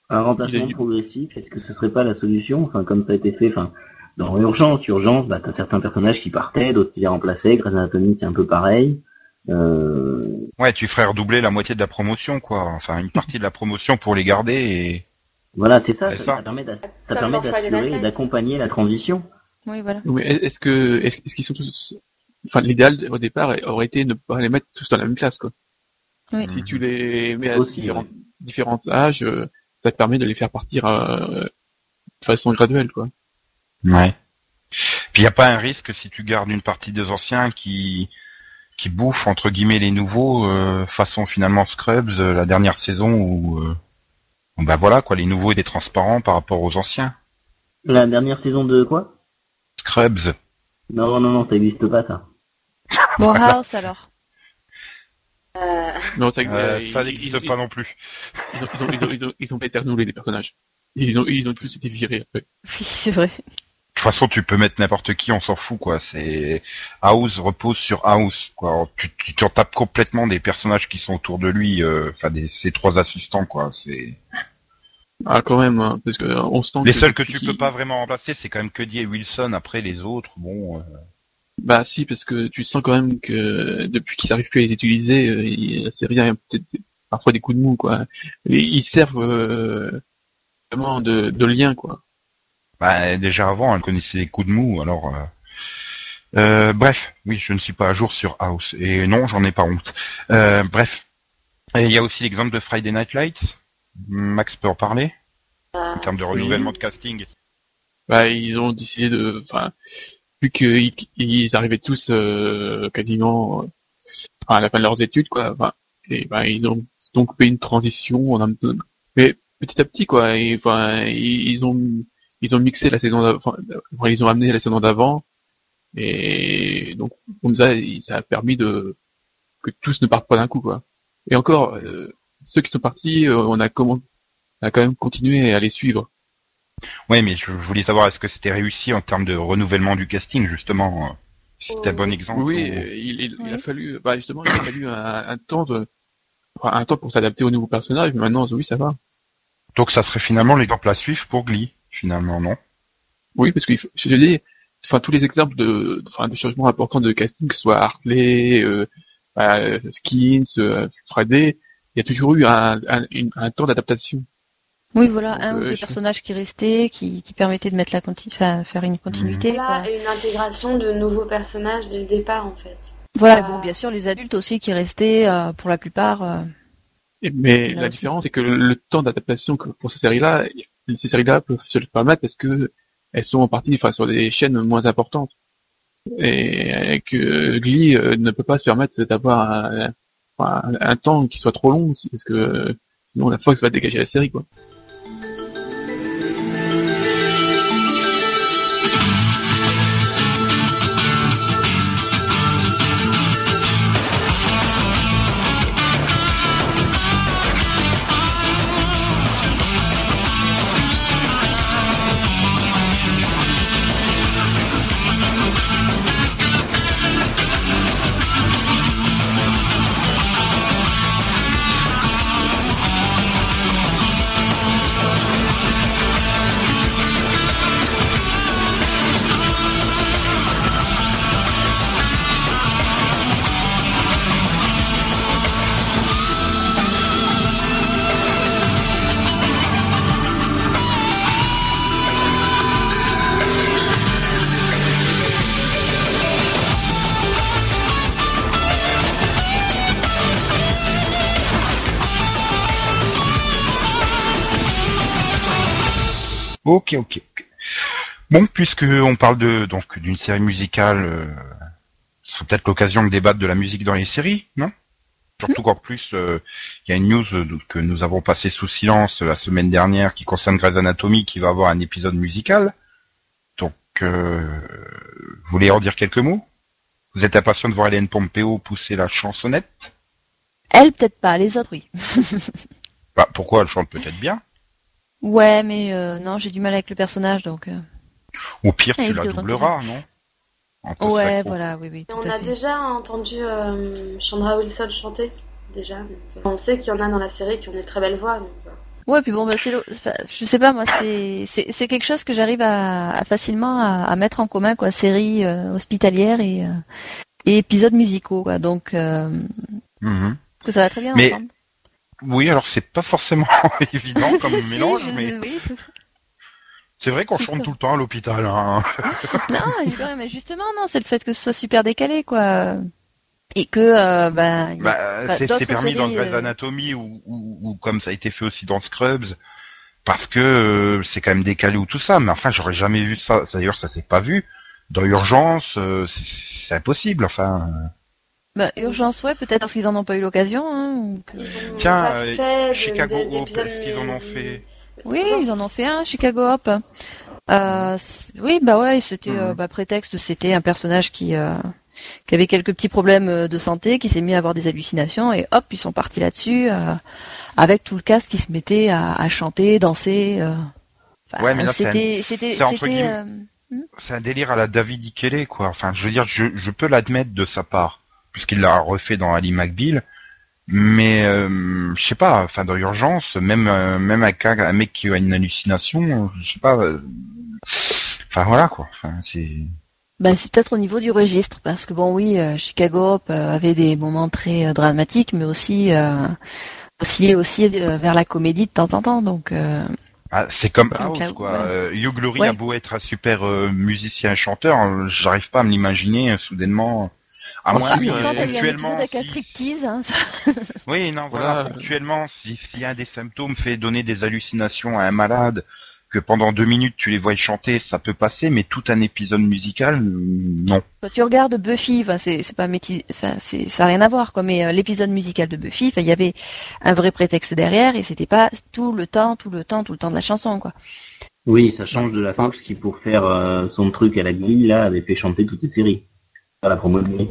Un remplacement progressif, est-ce que ce serait pas la solution? Enfin, comme ça a été fait, enfin, dans Urgence, Urgence, bah, t'as certains personnages qui partaient, d'autres qui les remplaçaient. Grey's Anatomy, c'est un peu pareil. Euh, Ouais, tu ferais redoubler la moitié de la promotion, quoi. Enfin, une partie de la promotion pour les garder et. voilà, c'est ça, ça, ça. ça permet ça d'assurer et d'accompagner la transition. Oui, voilà. Oui, est-ce que est-ce est-ce qu'ils sont tous enfin l'idéal au départ aurait été de ne pas les mettre tous dans la même classe quoi. Oui. Si tu les mets à Aussi, différents, ouais. différents âges, euh, ça te permet de les faire partir euh, de façon graduelle quoi. Ouais. Puis y a pas un risque si tu gardes une partie des anciens qui qui bouffent entre guillemets les nouveaux euh, façon finalement Scrubs euh, la dernière saison où euh, bah voilà quoi les nouveaux étaient transparents par rapport aux anciens. La dernière saison de quoi? Scrubs. Non, non, non, ça n'existe pas, ça. Bon, House, alors. Euh, Non, ça, Euh, euh, ça ils- n'existe ils- pas non plus. Ils ont, ils ont, ils ont, ils ont, ils ont pas été renouvelés les personnages. Ils ont, ils ont tous été virés après. Oui, c'est vrai. De toute façon, tu peux mettre n'importe qui, on s'en fout, quoi. C'est House repose sur House, quoi. Tu, tu t'en tapes complètement des personnages qui sont autour de lui, euh, enfin des ses trois assistants, quoi. C'est Ah, quand même, hein, parce que on sent les seuls que tu peux pas vraiment remplacer, c'est quand même Cuddy et Wilson. Après les autres, bon. euh, Bah si, parce que tu sens quand même que depuis qu'ils arrivent plus à les utiliser, euh, série a peut-être parfois des coups de mou, quoi. Et ils servent euh, vraiment de, de lien, quoi. Bah, déjà avant, elle connaissait les coups de mou, alors... euh, euh, bref, oui, je ne suis pas à jour sur House. Et non, j'en ai pas honte. Euh, bref. Il y a aussi l'exemple de Friday Night Lights. Max peut en parler En termes de c'est- renouvellement de casting. Bah ils ont décidé de, enfin, vu qu'ils ils arrivaient tous euh, quasiment euh, à la fin de leurs études, quoi. Enfin, et bah ils ont donc fait une transition en un peu, mais petit à petit, quoi. Et enfin, ils, ont ils ont mixé la saison d'avant, ils ont amené la saison d'avant, et donc comme ça, ça a permis de que tous ne partent pas d'un coup, quoi. Et encore, euh, ceux qui sont partis, euh, on a comment, on a quand même continué à les suivre. Oui, mais je, voulais savoir, est-ce que c'était réussi en termes de renouvellement du casting, justement euh, Si c'était un bon exemple Oui, ou- euh, il, a fallu, bah justement, il a fallu un, un temps de, enfin, un temps pour s'adapter aux nouveaux personnages, mais maintenant, oui, ça va. Donc ça serait finalement l'exemple à suivre pour Glee, finalement, non? Oui, parce que je te dis, enfin, tous les exemples de, enfin, de changements importants de casting, que ce soit Hartley, euh, euh, Skins, euh, Friday, il y a toujours eu un, un, une- un temps d'adaptation. Oui, voilà, Donc, un ou euh, deux personnages qui restaient, qui, qui permettaient de mettre la enfin, faire une continuité. Là, quoi. et une intégration de nouveaux personnages dès le départ, en fait. Voilà, bon, bien sûr, les adultes aussi qui restaient, euh, pour la plupart. euh, Et- Mais Là la aussi. différence, c'est que le, le temps d'adaptation que pour ces séries-là, ces séries-là peuvent se le permettre parce que elles sont en partie, enfin, sur des chaînes moins importantes. Et que Glee euh, ne peut pas se permettre d'avoir un, un, un temps qui soit trop long, parce que sinon la Fox va dégager la série, quoi. Ok, ok, ok. Bon, puisque on parle de donc d'une série musicale, euh, ce serait peut-être l'occasion de débattre de la musique dans les séries, non? Surtout qu'en plus, euh, il y a une news euh, que nous avons passée sous silence la semaine dernière qui concerne Grey's Anatomy qui va avoir un épisode musical. Donc, euh, vous voulez en dire quelques mots? Vous êtes impatient de voir Hélène Pompeo pousser la chansonnette? Elle, peut-être pas, les autres, oui. bah, Pourquoi elle chante peut-être bien? Ouais, mais euh, non, j'ai du mal avec le personnage, donc... euh, Au pire, Ah, tu la autant que doubleras, non? Ouais, sacro. voilà, oui, oui, tout on à a fait. déjà entendu euh, Chandra Wilson chanter, déjà. donc, euh, on sait qu'il y en a dans la série qui ont des très belles voix. Donc, euh, Ouais, puis bon, bah, c'est, enfin, je sais pas, moi, c'est, c'est, quelque chose que j'arrive à, à facilement à, à mettre en commun, quoi, séries euh, hospitalières et, euh, et épisodes musicaux, quoi. Donc, euh, Mhm. que ça va très bien Mais- ensemble. Oui, alors c'est pas forcément évident comme mélange, mais oui, c'est vrai qu'on chante tout le temps à l'hôpital. Hein. non, mais justement, non, c'est le fait que ce soit super décalé, quoi. Et que, euh, ben, Bah, Bah, c'est permis dans Grey's euh, Anatomy ou, ou, ou comme ça a été fait aussi dans Scrubs, parce que euh, c'est quand même décalé ou tout ça. Mais enfin, j'aurais jamais vu ça. D'ailleurs, ça s'est pas vu. Dans Urgence, euh, c'est impossible. Enfin, bah, urgence, ouais, peut-être parce qu'ils en ont pas eu l'occasion, hein, ou que- Tiens, pas euh, fait Chicago de- Hope, d'épisodes est-ce qu'ils en ont fait Oui, ils en ont fait un, Chicago Hop. Euh, c- oui, bah ouais, c'était euh, bah, prétexte, c'était un personnage qui euh, qui avait quelques petits problèmes de santé, qui s'est mis à avoir des hallucinations et hop, ils sont partis là-dessus euh, avec tout le cast qui se mettait à, à chanter, danser. euh. Enfin, Ouais, mais là, c'est un- c'était c'était c'est entre c'était guillemets- euh, c'est un délire à la David Ikele, quoi. Enfin, je veux dire, je, je peux l'admettre de sa part, puisqu'il l'a refait dans Ali McBeal. Mais euh, je sais pas, enfin dans Urgence, même euh, même avec un, un mec qui a une hallucination, je sais pas. euh, Enfin voilà quoi. Enfin c'est Bah, c'est peut-être au niveau du registre, parce que bon, oui, euh, Chicago euh, avait des moments très dramatiques, mais aussi oscillait aussi vers la comédie de temps en temps. Donc, euh, Ah, c'est comme House, là, quoi. voilà. Euh, Hugh Glory Ouais. a beau être un super musicien et chanteur, euh, j'arrive pas à me l'imaginer soudainement. À moins ah, que, oui, pourtant, t'as eu un ponctuellement, épisode avec un si- striptease. Hein, Oui, non, voilà, Voilà. ponctuellement, si, si un des symptômes fait donner des hallucinations à un malade, que pendant deux minutes tu les vois chanter, ça peut passer, mais tout un épisode musical, euh, non. Quand tu regardes Buffy, c'est c'est pas c'est ça a rien à voir quoi. Mais euh, l'épisode musical de Buffy, il y avait un vrai prétexte derrière et c'était pas tout le temps, tout le temps, tout le temps de la chanson quoi. Oui, ça change de la fin parce qu'il pour faire euh, son truc à la grille là avait fait chanter toutes ses séries à la promo de.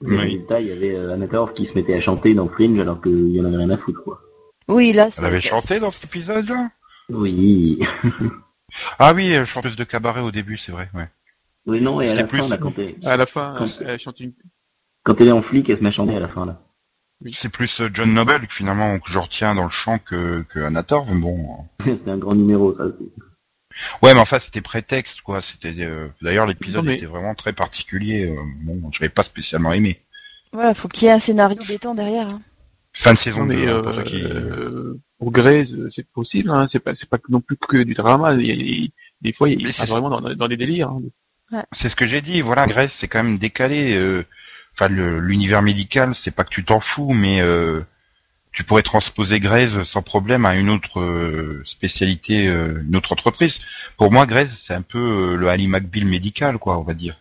Le Oui. résultat, il y avait euh, Anna Torv qui se mettait à chanter dans Fringe alors qu'il y en avait rien à foutre quoi. Oui, là, Elle c'est- avait c'est- chanté dans cet épisode-là Oui. Ah oui, euh, chanteuse de cabaret au début, c'est vrai, ouais. oui non et à C'était la plus- fin là quand elle, À la fin, Quand- elle chante une. quand elle est en flic, elle se met à chanter à la fin là. C'est plus euh, John Noble que finalement que je retiens dans le chant que, que bon. C'était un grand numéro ça aussi. Ouais, mais enfin, c'était prétexte, quoi. C'était euh, d'ailleurs l'épisode mais- était vraiment très particulier. euh, bon, je l'avais pas spécialement aimé. Voilà, faut qu'il y ait un scénario béton derrière. hein. Fin de saison Non, mais 2, hein, euh, pour qui. euh, pour Grey's, c'est possible. Hein, c'est pas, c'est pas non plus que du drama. Il il des fois, il c'est- vraiment dans, dans des délires. Hein. C'est ce que j'ai dit. Voilà, Grèce, c'est quand même décalé. euh, Enfin, l'univers médical, c'est pas que tu t'en fous, mais euh, tu pourrais transposer Grèce sans problème à une autre euh, spécialité, euh, une autre entreprise. Pour moi, Grèce, c'est un peu euh, le Ali McBeal médical, quoi, on va dire.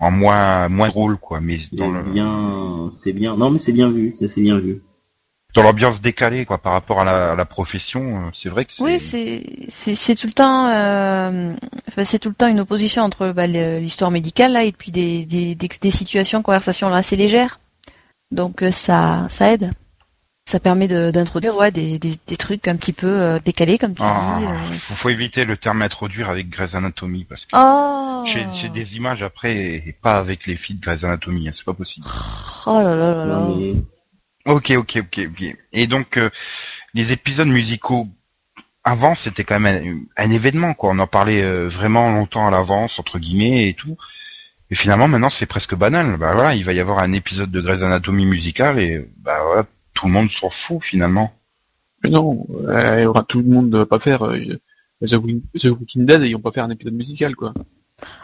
En moins moins drôle, quoi, mais C'est dans le bien, c'est bien. Non mais c'est bien vu, c'est c'est bien vu. dans l'ambiance décalée, quoi, par rapport à la, à la profession. C'est vrai que c'est. Oui, c'est c'est c'est tout le temps, euh, enfin, c'est tout le temps une opposition entre bah, l'histoire médicale là et puis des des, des, des situations, conversations là, assez légères. Donc ça ça aide. Ça permet de- d'introduire ouais des, des des trucs un petit peu euh, décalés comme tu Ah, dis. euh. faut, faut éviter le terme introduire avec Grey's Anatomy parce que Oh. j'ai j'ai des images après et pas avec les filles de Grey's Anatomy, hein, c'est pas possible. Oh là là là là. Mais Ok, ok, ok, ok. Et donc euh, les épisodes musicaux avant c'était quand même un, un événement quoi. On en parlait euh, vraiment longtemps à l'avance entre guillemets et tout. Et finalement maintenant c'est presque banal. Bah voilà, il va y avoir un épisode de Grey's Anatomy musical et bah voilà tout le monde s'en fout finalement. Mais non, euh, enfin, tout le monde ne va pas faire euh, The, Walking- The Walking Dead et ils vont pas faire un épisode musical, quoi.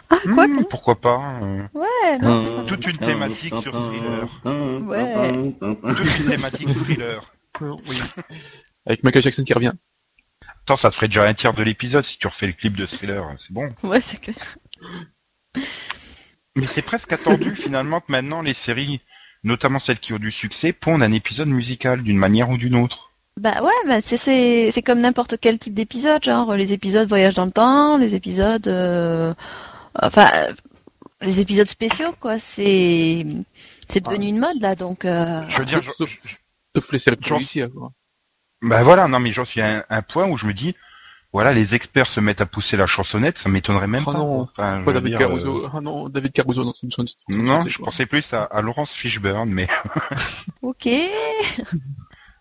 Ah quoi Hmm, pourquoi pas euh, Ouais, non, c'est ça. Toute une thématique sur thriller. Ouais. Toute une thématique thriller. oui. Avec Michael Jackson qui revient. Attends, ça te ferait déjà un tiers de l'épisode si tu refais le clip de thriller, c'est bon. Ouais, c'est clair. Mais c'est presque attendu finalement que maintenant les séries, notamment celles qui ont du succès, pondent un épisode musical d'une manière ou d'une autre. Bah ouais, bah c'est c'est c'est comme n'importe quel type d'épisode, genre les épisodes voyage dans le temps, les épisodes, euh, enfin les épisodes spéciaux quoi. C'est c'est devenu une mode là, donc. Euh... Je veux dire, je- les J'en- policières, quoi. bah voilà, non mais j'en suis à un, un point où je me dis, voilà, les experts se mettent à pousser la chansonnette, ça m'étonnerait même Oh pas. non. Enfin, Pas David dire, Caruso. euh, Ah non, David Caruso dans Simpsons. Non, je pensais plus à, à Laurence Fishburne, mais Ok.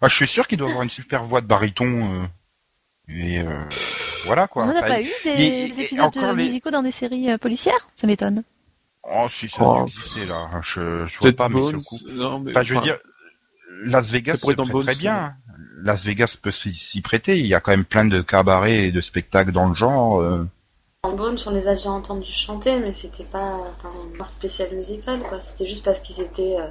ah, je suis sûr qu'il doit avoir une super voix de baryton. euh, et euh, voilà quoi. On n'en a Enfin, pas eu des, et- épisodes encore de les- musicaux dans des séries euh, policières? Ça m'étonne. Oh si ça Oh. exister là, je, je vois pas mais coup. non, mais, Enfin je veux enfin, dire, Las Vegas ça pourrait se être dans prête très Bones, bien. Las Vegas peut s'y prêter. Il y a quand même plein de cabarets et de spectacles dans le genre. euh. En Bones, on les a déjà entendus chanter, mais c'était pas un spécial musical, quoi. C'était juste parce qu'ils étaient euh,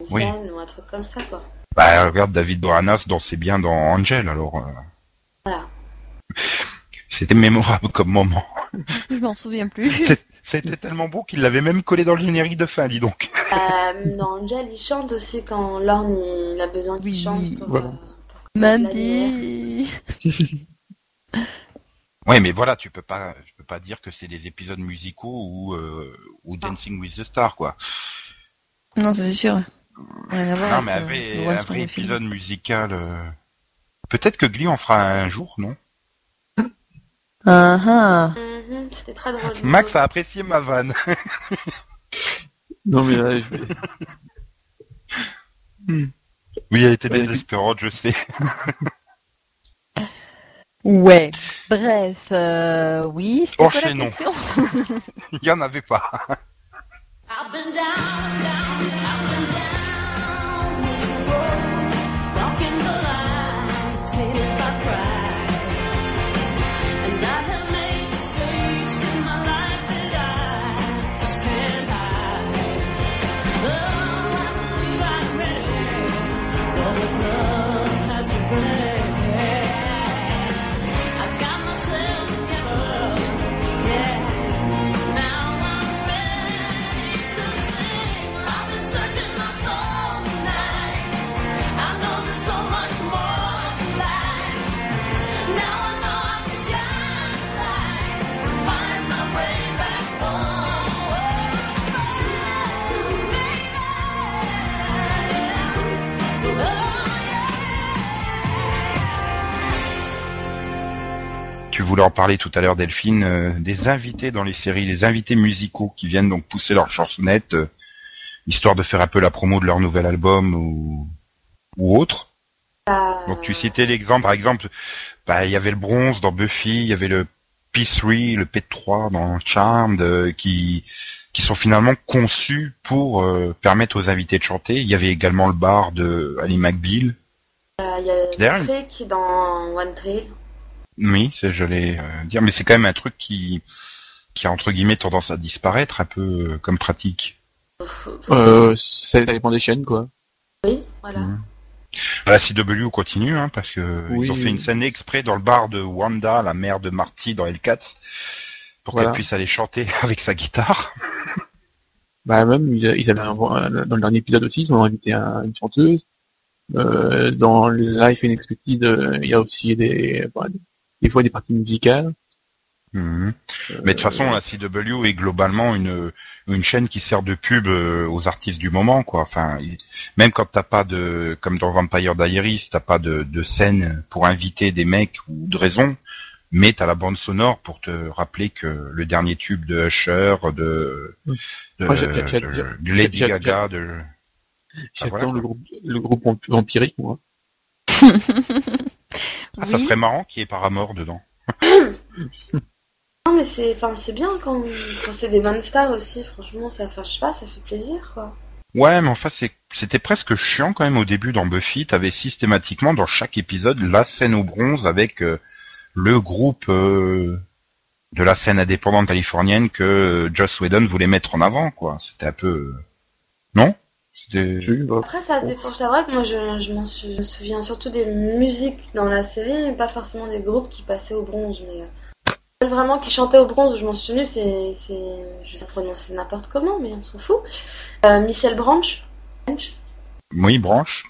une Oui. scène ou un truc comme ça, quoi. Bah regarde David Boranas dansait bien dans Angel alors. euh, Voilà. C'était mémorable comme moment. Je m'en souviens plus. C'était tellement beau qu'il l'avait même collé dans le générique de fin, dis donc. Euh, dans Angel, il chante aussi quand Lorne il a besoin qu'il Oui, chante pour, voilà. euh, Mandy. Ouais, mais voilà, tu peux pas, je peux pas dire que c'est des épisodes musicaux ou euh, ou Dancing with the Star quoi. Non, ça, c'est sûr. Rien à voir Non, avec, mais un euh, vrai, le un vrai Film. épisode musical. euh, Peut-être que Glee en fera un jour, non? Ah ah. Mhm, C'était très drôle. Max a apprécié ma vanne. Non, mais là, je vais- Oui, elle était désespérante, je sais. Ouais. Bref, euh, oui, c'était quoi la Enchaînons. question? Il y en avait pas. Voulais en parler tout à l'heure, Delphine, euh, des invités dans les séries, les invités musicaux qui viennent donc pousser leur chansonnette, euh, histoire de faire un peu la promo de leur nouvel album ou, ou autre. Bah, Donc tu citais l'exemple, par exemple, bah, il y avait le bronze dans Buffy, il y avait le P3, le P3 dans Charmed, euh, qui qui sont finalement conçus pour euh, permettre aux invités de chanter. Il y avait également le bar de Ali McBeal. euh, Il y a D'ailleurs, Trick dans One Tree. Oui, c'est je l'ai euh, dire, mais c'est quand même un truc qui qui a entre guillemets tendance à disparaître un peu euh, comme pratique. Euh, ça dépend des chaînes, quoi. Oui, voilà. Mhm. La CW continue, hein, parce que Oui. ils ont fait une scène exprès dans le bar de Wanda, la mère de Marty dans L4, pour Voilà. qu'elle puisse aller chanter avec sa guitare. Bah même, ils, avaient un, dans le dernier épisode aussi, ils ont invité un- une chanteuse. Euh, dans Life Unexpected, euh, il y a aussi des, bah, des, fois des parties musicales. Mhm. Mais de toute façon, la CW est globalement une une chaîne qui sert de pub euh, aux artistes du moment, quoi. Enfin, même quand t'as pas de, comme dans Vampire Diaries, t'as pas de, de scène pour inviter des mecs ou de raison, mais t'as la bande sonore pour te rappeler que le dernier tube de Usher, de, Mm. de, Moi, j'ai- j'ai- de- j'ai- de Lady j'ai- Gaga, de, J'attends voilà, le groupe, le groupe vamp- vampirique, moi. ah, ça serait marrant qu'il y ait Paramore dedans. Non, mais c'est, enfin, c'est bien quand, quand c'est des bonnes stars aussi. Franchement, ça, enfin, je sais pas, ça fait plaisir, quoi. Ouais, mais enfin, c'est, c'était presque chiant quand même au début dans Buffy. T'avais systématiquement dans chaque épisode la scène au bronze avec euh, le groupe euh, de la scène indépendante californienne que euh, Joss Whedon voulait mettre en avant, quoi. C'était un peu, non? Oui, bah, Après, ça dépend. C'est vrai que moi, je, je m'en sou- je me souviens surtout des musiques dans la série, mais pas forcément des groupes qui passaient au bronze. Mais euh, celle vraiment qui chantait au bronze, je m'en souvenue, c'est, c'est, je sais prononcer n'importe comment, mais on s'en fout. Euh, Michel Branch. Branch. Oui, Branche.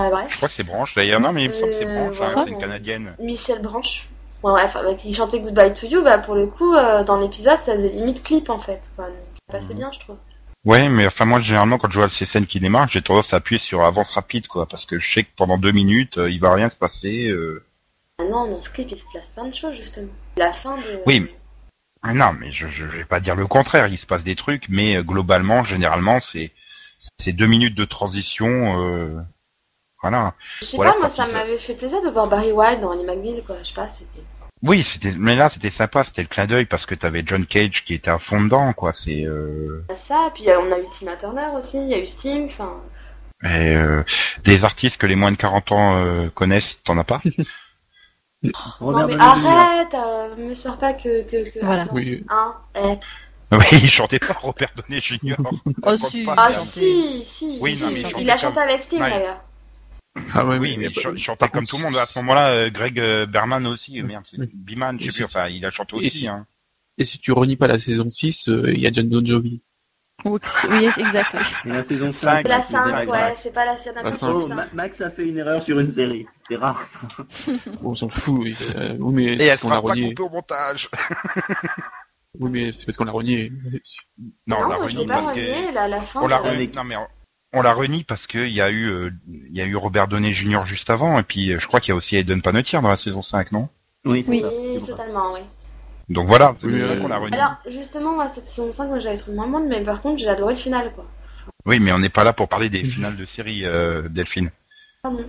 Ouais, bref. Je crois que c'est Branche d'ailleurs. Non, mais il me semble que c'est Euh, Branche. hein, voilà. c'est une canadienne. Michel Branch. Ouais, bref, euh, qui chantait Goodbye to You, bah pour le coup, euh, dans l'épisode, ça faisait limite clip en fait. Quoi. Donc, ça passait Mhm. bien, je trouve. Ouais, mais enfin moi généralement quand je vois ces scènes qui démarrent, j'ai tendance à appuyer sur avance rapide, quoi, parce que je sais que pendant deux minutes, euh, il va rien se passer. euh, Ah non, dans ce clip, il se place plein de choses, justement. La fin de. Oui, mais- Ah Non, mais je, je vais pas dire le contraire. Il se passe des trucs, mais euh, globalement, généralement, c'est c'est deux minutes de transition. Euh, voilà. Je sais Voilà, pas, moi, ça m'avait fait plaisir de voir Barry White dans Annie McBeal, quoi. Je sais pas, c'était. Oui, c'était. Mais là, c'était sympa. C'était le clin d'œil parce que t'avais John Cage qui était à fond dedans, quoi. C'est. Euh, Ça, puis euh, on a eu Tina Turner aussi, il y a eu Sting, enfin. et, euh, des artistes que les moins de 40 ans euh, connaissent, t'en as pas? Robert non, mais arrête, euh, me sors pas que. que, que Voilà. attends. oui. Hein, eh. Oui, il chantait pas Robert Downey Jr. Oh, si. Ah, ça. si, si, Oui, si, non, mais si. il chantait il a comme- chanté avec Sting Ouais. d'ailleurs. Ah ouais, Oui, mais mais il chan- il chantait comme tout le monde. À ce moment-là, euh, Greg euh, Berman aussi. euh, Merde, c'est Oui. Biman, je sais plus. Enfin, il a chanté et aussi. si- Hein. Et si tu renies pas la saison 6, euh, il y a John Bon Jovi. Oui, oui, exact. oui. Et la saison Cinq. 5. C'est la c'est 5, direct, ouais, c'est pas la ça, Oh, Max a fait une erreur sur une série. C'est rare ça. On s'en fout. oui, euh, oui, mais Et elle qu'on l'a sera pas renié. coupée au montage. Oui, mais c'est parce qu'on l'a renié. Non, on Non, l'a l'ai renie pas parce que renié, la, la fin. on l'a renie. Non mais on, l'a renie parce que il y a eu euh, il y a eu Robert Downey Jr. juste avant et puis euh, je crois qu'il y a aussi Aiden Panettiere dans la saison 5, non? Oui, Oui. ça. Totalement, oui. Donc voilà, c'est Oui, pour ça qu'on l'a renie. Alors, justement, moi, cette saison 5, moi, j'avais trouvé moins bonne, mais par contre, j'ai adoré le final, quoi. Oui, mais on n'est pas là pour parler des finales de série, euh, Delphine. Ah non.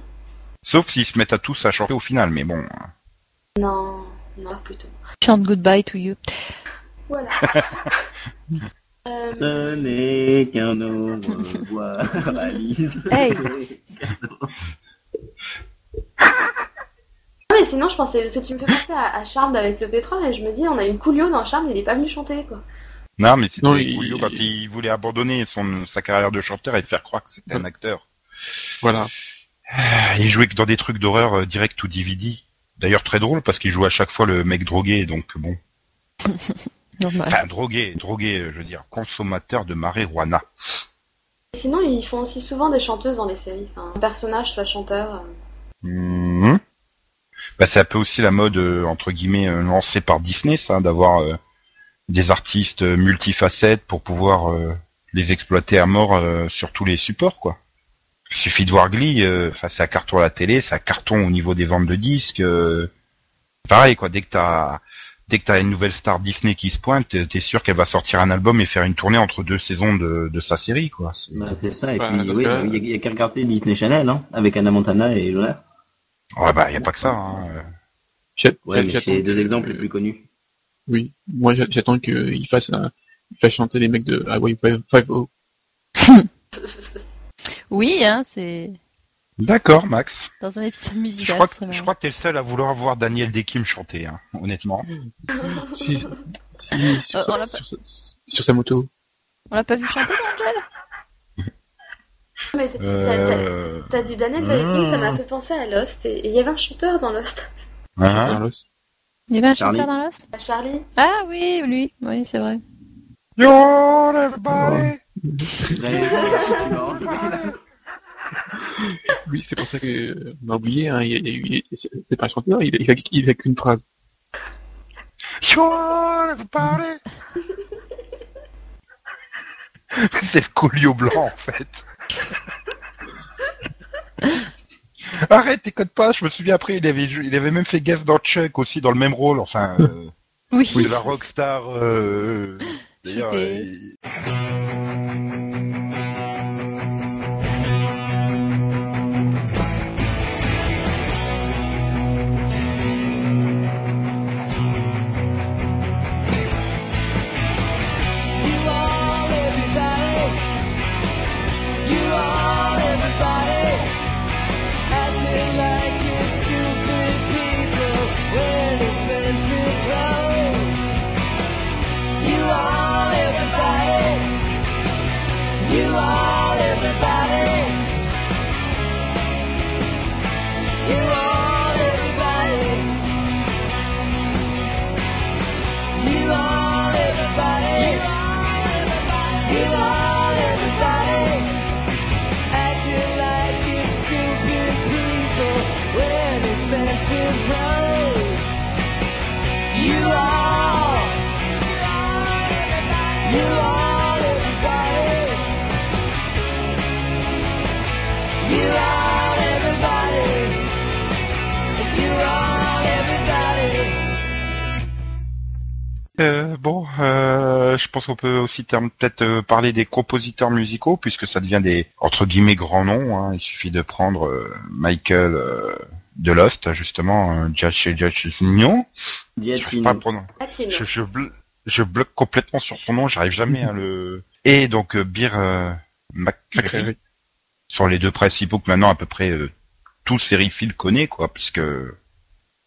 Sauf s'ils se mettent à tous à chanter au final, mais bon. Non, noir plutôt. Chante Goodbye to You. Voilà. Euh, Ce n'est qu'un au revoir, Alice. Hey. Non, mais sinon, je pensais, parce que tu me fais penser à, à Charmed avec le pétrole, et je me dis, on a eu Coolio dans Charmed, il est pas venu chanter, quoi. Non, mais c'était Coolio il- quand il voulait abandonner son, sa carrière de chanteur et faire croire que c'était un acteur. Voilà. Ah, Il jouait que dans des trucs d'horreur euh, direct ou DVD. D'ailleurs très drôle parce qu'il joue à chaque fois le mec drogué, donc bon. Normal. Enfin, drogué, drogué, euh, je veux dire, consommateur de marijuana. Sinon, ils font aussi souvent des chanteuses dans les séries. Enfin, un personnage soit chanteur. Mhm. Bah, c'est un peu aussi la mode, euh, entre guillemets, euh, lancée par Disney, ça, d'avoir euh, des artistes euh, multifacettes pour pouvoir euh, les exploiter à mort euh, sur tous les supports, quoi. Il suffit de voir Glee, euh, enfin, c'est un carton à la télé, c'est un carton au niveau des ventes de disques. euh, pareil, quoi, dès que t'as dès que t'as une nouvelle star Disney qui se pointe, t'es sûr qu'elle va sortir un album et faire une tournée entre deux saisons de, de sa série, quoi. C'est- Bah, c'est ça, et puis parce oui, que- il y a, il a qu'à regarder Disney Channel, hein, avec Anna Montana et Jonas. Ouais, bah, y a pas que ça, hein. Ouais, mais c'est les deux exemples les plus connus. Oui. Moi, j'a- j'attends qu'il fasse un, il fasse chanter les mecs de Highway 5 Oui, hein, c'est D'accord, Max. dans un épisode Je musical. crois, que, serait je crois que t'es le seul à vouloir voir Daniel Dekim chanter, hein, honnêtement. si, si, sur, Euh, sa, l'a pas- sur, sa, sur sa moto. On l'a pas vu chanter dans Angel Mais t'as- Euh... t'as dit Daniel Day ça m'a fait penser à Lost, et il y avait un chanteur dans Lost. dans Lost. Il y avait un Charlie. chanteur dans Lost? À Charlie. Ah oui, lui. Oui, c'est vrai. Yo, everybody! Oui, c'est pour ça que euh, on a oublié. Hein, il, il, il- c'est pas un chanteur, il, il, a, il a qu'une phrase. C'est le collier blanc, en fait. Arrête, t'écoutes pas, je me souviens après, il avait, il avait même fait guest dans Chuck aussi, dans le même rôle, enfin, euh, Oui. de la rockstar, euh, d'ailleurs, Euh, bon, euh, je pense qu'on peut aussi peut-être euh, parler des compositeurs musicaux, puisque ça devient des entre guillemets grands noms. hein. Il suffit de prendre euh, Michael euh, de Lost, justement, euh, Giacchino. Je le. Je, bl- je bloque complètement sur son nom, j'arrive jamais à le. Et donc euh, Beer euh, McCreary, sur les deux principaux que maintenant à peu près euh, tout Serifil connaît, quoi, puisque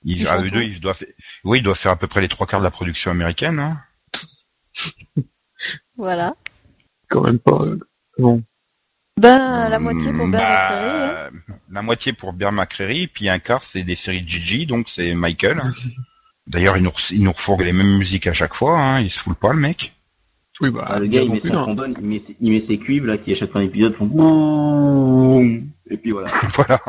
ils, Ils à font eux tout. deux, ils doivent, oui, ils doivent faire à peu près les trois quarts de la production américaine. Hein. Voilà. Quand même pas. euh, bon. Ben, la moitié pour Bear bah, McCreary, hein. La moitié pour Bear McCreary, puis un quart c'est des séries de Gigi, donc c'est Michael. hein. D'ailleurs, il nous, il nous refourgue les mêmes musiques à chaque fois, hein. il se fout pas le mec. Oui, bah, Ah, le gars, il met sa trombone, il met, ses, il met ses cuivres, là, qui à chaque fin d'épisode font boum. Et puis voilà. Voilà.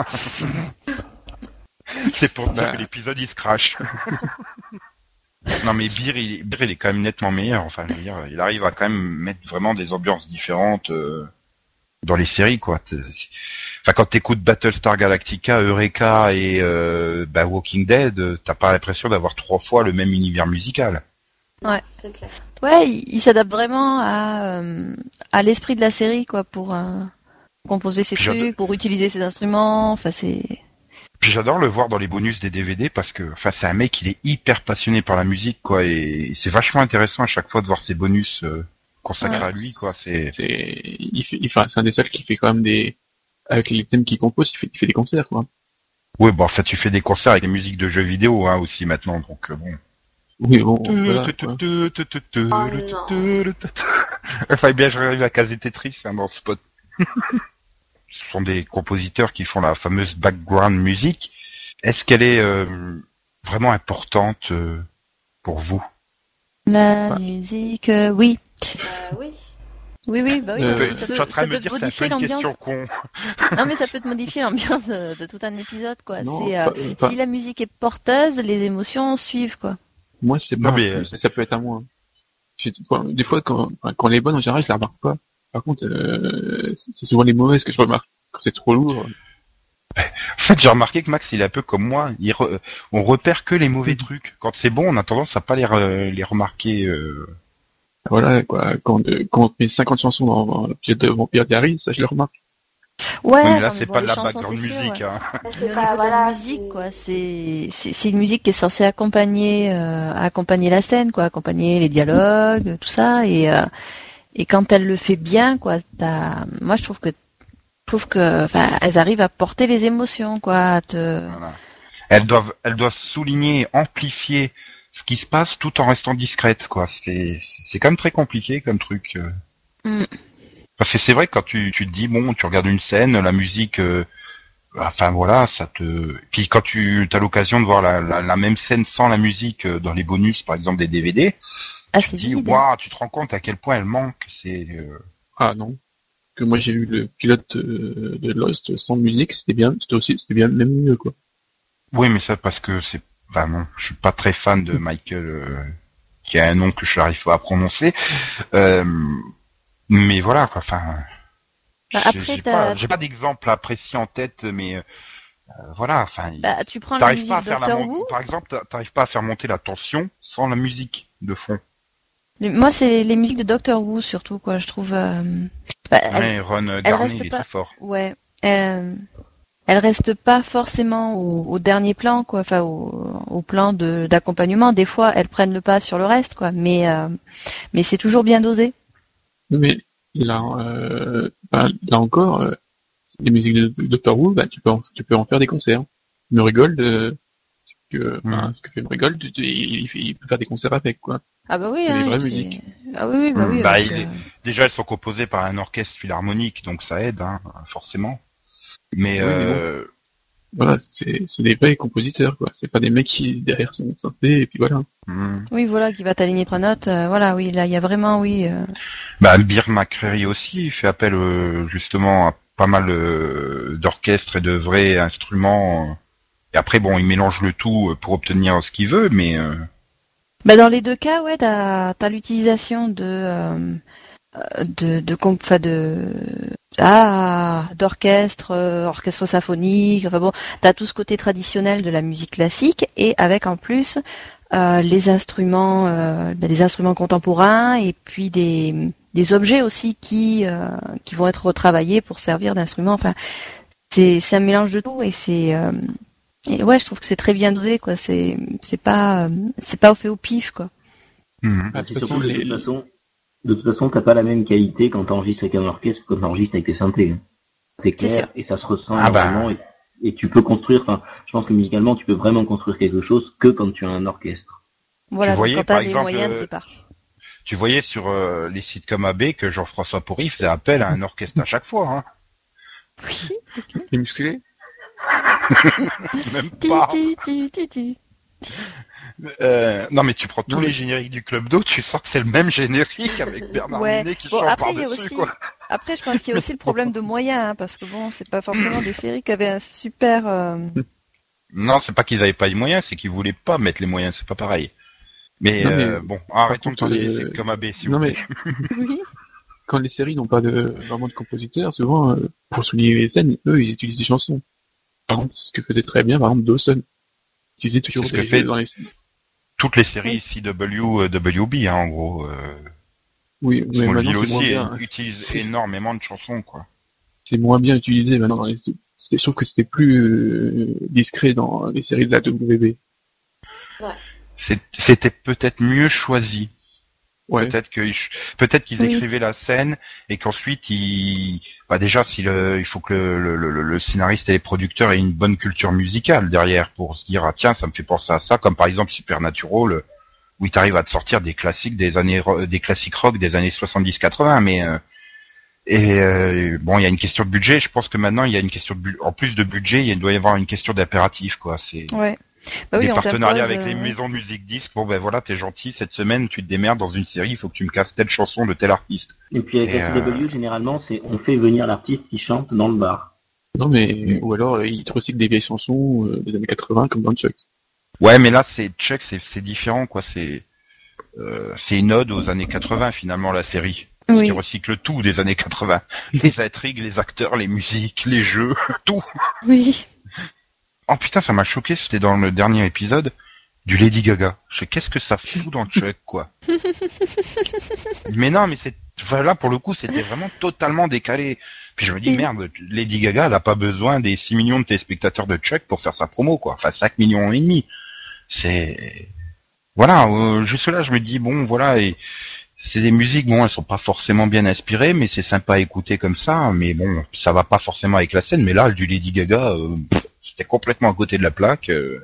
c'est pour dire Bah. que l'épisode il se crache. non mais Beer il, Beer, il est quand même nettement meilleur. Enfin, je veux dire, il arrive à quand même mettre vraiment des ambiances différentes euh, dans les séries, quoi. Enfin, quand t'écoutes Battlestar Galactica, Eureka et euh, bah, Walking Dead, t'as pas l'impression d'avoir trois fois le même univers musical. Ouais. C'est clair. Ouais, il, il s'adapte vraiment à, euh, à l'esprit de la série, quoi, pour euh, composer ses Puis trucs, pour utiliser ses instruments. Enfin, c'est. Puis j'adore le voir dans les bonus des DVD parce que, enfin, c'est un mec, il est hyper passionné par la musique, quoi, et c'est vachement intéressant à chaque fois de voir ces bonus euh, consacrés Ouais. à lui, quoi. C'est, C'est, il fait, il fait- c'est un des seuls qui fait quand même des, avec les thèmes qu'il compose, il fait, il fait des concerts, quoi. ouais, bon, en fait, tu fais des concerts avec des musiques de jeux vidéo, hein, aussi maintenant, donc euh, bon. Oui, bon, voilà, bien j'arrive à caser Tetris hein, dans ce spot. ce sont des compositeurs qui font la fameuse background music. Est-ce qu'elle est euh, vraiment importante euh, pour vous? La Bah. musique, euh, oui. Oui. Oui, oui, bah oui, Euh, parce que Je ça peut, ça me peut dire modifier l'ambiance. Non, mais ça peut te modifier l'ambiance de, de tout un épisode, quoi. Non, C'est, euh, pas- pas- si la musique est porteuse, les émotions suivent, quoi. Moi, c'est Non, pas, mais, euh, ça, peut être à moi. Des fois, quand, quand elle est bonne, en général, je la remarque pas. Par contre, euh, c'est souvent les mauvaises que je remarque. Quand c'est trop lourd, En fait, j'ai remarqué que Max, il est un peu comme moi. Il re- On repère que les mauvais trucs. Quand c'est bon, on a tendance à pas les, re- les remarquer. euh. voilà, quoi. Quand, euh, quand on met 50 chansons dans, dans le pied de Vampire Diaries, ça, je le remarque. Ouais, Oui, mais là, c'est bon, pas de la background sûr, musique. ouais. Hein. C'est niveau pas, de voilà. la musique, quoi, c'est c'est c'est une musique qui est censée accompagner euh, accompagner la scène, quoi, accompagner les dialogues, tout ça, et euh, et quand elle le fait bien, quoi, t'as, moi je trouve que je trouve que, enfin, elles arrivent à porter les émotions, quoi, te, Voilà. Elles doivent, elles doivent souligner, amplifier ce qui se passe tout en restant discrètes, quoi. C'est, c'est quand même très compliqué comme truc. euh. Mm. Parce que c'est vrai que quand tu, tu te dis bon, tu regardes une scène, la musique, euh, enfin voilà, ça te. Puis quand tu as l'occasion de voir la, la, la même scène sans la musique euh, dans les bonus, par exemple des DVD, ah, tu dis waouh, tu te rends compte à quel point elle manque. C'est euh, Ah, non. Que moi, j'ai eu le pilote euh, de Lost sans musique, c'était bien, c'était aussi, c'était bien, même mieux, quoi. Oui, mais ça parce que c'est. Enfin non, je suis pas très fan de Michael, euh, qui a un nom que je n'arrive pas à prononcer. Euh, mais voilà, quoi. Enfin. Bah, j'ai- après, j'ai pas, j'ai pas d'exemple à précis en tête, mais euh, voilà. Enfin, Bah, tu prends la musique pas à faire la mon-. Par exemple, t'a- t'arrives pas à faire monter la tension sans la musique de fond. Les- Moi, c'est les musiques de Doctor Who surtout, quoi. Je trouve. euh, bah, Ouais, Ron Garney, reste il est pas- très fort. Ouais. Euh, elle reste pas forcément au, au dernier plan, quoi. Enfin, au, au plan de d'accompagnement. Des fois, elles prennent le pas sur le reste, quoi. Mais euh, mais c'est toujours bien dosé. Mais là, euh, bah, là encore, euh, les musiques de, de Doctor Who, bah, tu peux en, tu peux en faire des concerts. Murigold, euh, que, Mhm. ce que fait Murigold, tu- tu- il, il fait- il peut faire des concerts avec, quoi. Ah bah oui. Hein, vraies musiques. Ah oui, bah Mm, oui. bah, il est- euh, Déjà, elles sont composées par un orchestre philharmonique, donc ça aide, hein, forcément. Mais, Oui, mais euh, Voilà, c'est, c'est des vrais compositeurs, quoi. C'est pas des mecs qui, derrière son synthé, et puis voilà. hmm. Oui, voilà, qui va t'aligner trois notes. euh, voilà, oui, là, il y a vraiment, oui. euh, Bah, Beer McCreary aussi il fait appel euh, justement à pas mal euh, d'orchestres et de vrais instruments. Et après, bon, il mélange le tout euh, pour obtenir ce qu'il veut, mais euh, Bah dans les deux cas, ouais, t'as as, l'utilisation de euh, de de enfin de ah d'orchestre, euh, orchestre symphonique. Enfin bon, t'as tout ce côté traditionnel de la musique classique et avec en plus les instruments, bah, des instruments contemporains et puis des des objets aussi qui qui vont être retravaillés pour servir d'instruments. Enfin, c'est un mélange de tout et c'est et ouais, je trouve que c'est très bien dosé, quoi. C'est, c'est pas, euh, c'est pas au fait au pif, quoi. hmm. Ah, de C'est toute surtout façon, de toute façon, de toute façon, t'as pas la même qualité quand t'enregistres avec un orchestre que quand t'enregistres avec tes synthés. hein. C'est clair et ça se ressent Ah bah. vraiment et, et tu peux construire. Enfin, je pense que musicalement, tu peux vraiment construire quelque chose que quand tu as un orchestre. Voilà, quand t'as les exemple, moyens de euh, tes parts. Tu voyais sur euh, les sites comme AB que Jean-François Porry faisait appel à un orchestre à chaque fois, hein. Oui. Les musclés Même Ti, pas. ti, ti, ti, ti. Euh, non, mais tu prends tous les génériques du Club d'eau, tu sens que c'est le même générique avec Bernard Ouais. Minet qui Bon, chante par-dessus, aussi- quoi. Après, je pense qu'il y a aussi le problème de moyens, hein, parce que bon, c'est pas forcément des séries qui avaient un super. euh, Non, c'est pas qu'ils avaient pas les moyens, c'est qu'ils voulaient pas mettre les moyens, c'est pas pareil. Mais, Non, mais- euh, bon, arrêtons de sites comme AB, si non, vous mais. Oui. quand les séries n'ont pas de, vraiment de compositeurs, souvent, euh, pour souligner les scènes, eux, ils utilisent des chansons. Par exemple, ce que faisait très bien, par exemple, Dawson. Ils utilisaient toujours des fait- dans les... Toutes les séries CW, euh, WB, hein, en gros. Euh, Oui, mais Smallville maintenant, c'est moins aussi bien. utilise énormément de chansons, quoi. C'est moins bien utilisé maintenant dans les c'était, je trouve que c'était plus euh, discret dans les séries de la WB. C'est- C'était peut-être mieux choisi. Ouais. Peut-être que peut-être qu'ils Oui. écrivaient la scène et qu'ensuite ils bah déjà si le il faut que le, le, le, le scénariste et les producteurs aient une bonne culture musicale derrière pour se dire ah tiens ça me fait penser à ça comme par exemple Supernatural où ils arrivent à te sortir des classiques des années ro- des classiques rock des années 70-80 mais euh, et euh, bon il y a une question de budget je pense que maintenant il y a une question de en plus de budget il doit y avoir une question d'impératif quoi c'est Ouais. Bah oui, des on partenariats t'impose, avec les euh, maisons de musique disques. Bon ben voilà, t'es gentil, cette semaine tu te démerdes dans une série, il faut que tu me casses telle chanson de tel artiste. Et puis avec Et, la CW, généralement, c'est on fait venir l'artiste qui chante dans le bar. Non mais ou alors euh, ils te recyclent des vieilles chansons euh, des années 80 comme dans Chuck. Ouais, mais là c'est Chuck, c'est c'est différent quoi. C'est euh, c'est une ode aux années 80 finalement la série. Oui. Qui recycle tout des années 80. Les intrigues, les acteurs, les musiques, les jeux, tout. Oui. Oh putain, ça m'a choqué, c'était dans le dernier épisode du Lady Gaga. Je qu'est-ce que ça fout dans Chuck quoi. mais non, mais c'est voilà pour le coup, c'était vraiment totalement décalé. Puis je me dis merde, Lady Gaga, elle a pas besoin des 6 millions de téléspectateurs de Chuck pour faire sa promo quoi. Enfin 5 millions et demi. C'est voilà, euh, juste là je me dis bon voilà et c'est des musiques bon elles sont pas forcément bien inspirées mais c'est sympa à écouter comme ça mais bon ça va pas forcément avec la scène mais là du Lady Gaga euh, pff, c'était complètement à côté de la plaque euh,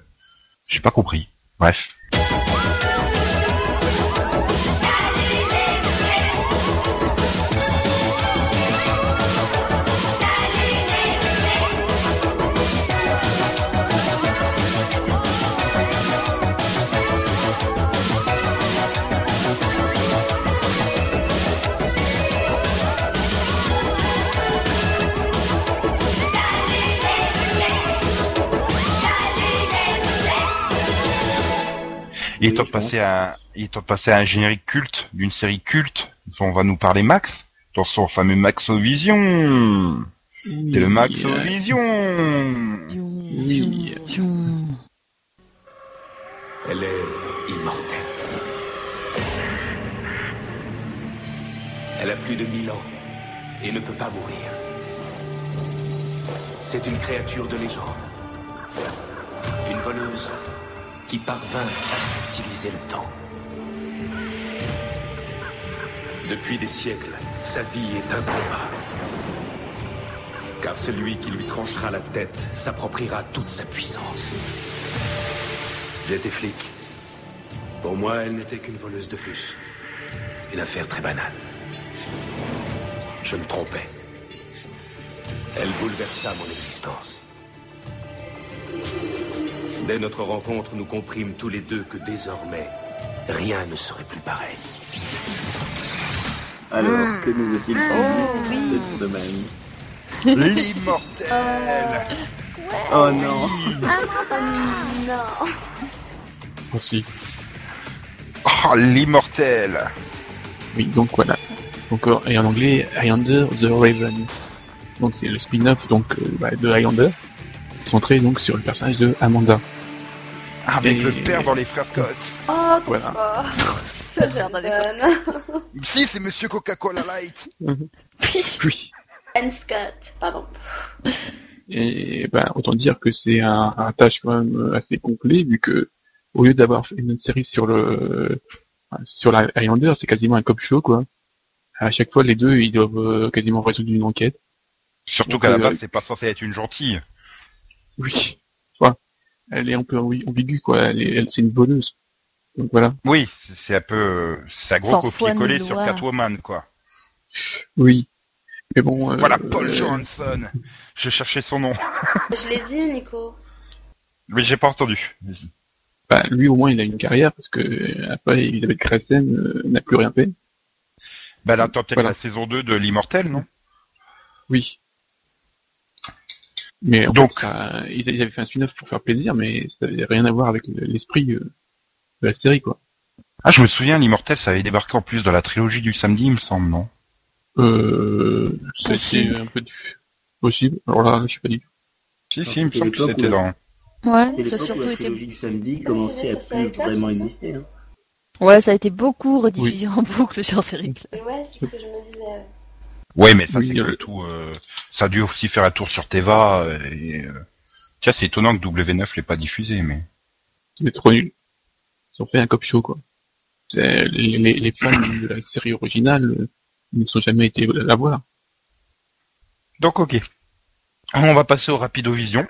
j'ai pas compris. Bref il est Oui, temps de je pense. passer à un générique culte d'une série culte dont va nous parler Max dans son fameux Maxovision c'est le euh, Maxovision Oui. Elle est immortelle. Elle a plus de mille ans et ne peut pas mourir. C'est une créature de légende. Une voleuse qui parvint à subtiliser le temps. Depuis des siècles, sa vie est un combat. Car celui qui lui tranchera la tête s'appropriera toute sa puissance. J'étais flic. Pour moi, elle n'était qu'une voleuse de plus. Une affaire très banale. Je me trompais. Elle bouleversa mon existence. Dès notre rencontre, nous comprîmes tous les deux que désormais, rien ne serait plus pareil. Alors, que nous est-il Oh oui. cette semaine l'immortel Oh non Aussi. oh l'immortel Oui, donc voilà. Donc, euh, et en anglais, Highlander the Raven. Donc c'est le spin-off donc euh, bah, de Highlander, centré donc sur le personnage de Amanda. Avec Et- le père dans les frères Scott Oh, trop Voilà. fort. Père dans les Jason. si c'est Monsieur Coca-Cola Light Oui. Ben Scott, pardon. Et ben autant dire que c'est un, un tâche quand même assez complet vu que au lieu d'avoir fait une série sur le sur la Highlander, c'est quasiment un cop show quoi. À chaque fois les deux ils doivent euh, quasiment résoudre une enquête. surtout qu'à la euh, base c'est pas censé être une gentille Oui. Elle est un peu ambi- ambiguë quoi. Elle, est- elle c'est une voleuse. Donc voilà. Oui, c'est- un peu, c'est un gros copier-coller sur. Catwoman, quoi. Oui. Mais bon. euh, Voilà, Paul euh, Johansson. Je cherchais son nom. Je l'ai dit, Nico. Mais j'ai pas entendu. bah, lui au moins il a une carrière parce que euh, après Elisabeth Kressen euh, n'a plus rien fait. Bah là, attends peut-être Voilà. la saison 2 de l'Immortel, non? Oui. Mais en Donc- fait, ça- ils avaient fait un spin-off pour faire plaisir, mais ça n'avait rien à voir avec le- l'esprit euh, de la série, quoi. Ah, je me souviens, l'Immortel, ça avait débarqué en plus dans la trilogie du samedi, il me semble, non? Euh, c'était Possible. un peu du- possible. Alors là, je sais pas du tout. Si, si, il me c'était semble que c'était dans... Ouais, ça surtout la été. trilogie du samedi commençait à plus vraiment exister. Hein. Ouais, ça a été beaucoup rediffusé en boucle sur série. Ouais, c'est ce que je me disais. Ouais, mais ça Oui, c'est que euh, tout. euh, ça a dû aussi faire un tour sur Teva. euh, Et, euh, Tiens, c'est étonnant que W9 l'ait pas diffusé, mais. C'est trop nul. Ils ont fait un cop show, quoi. C'est- Les, les, les fans de la série originale euh, ne sont jamais été la voir. Donc ok. On va passer au Rapidovision.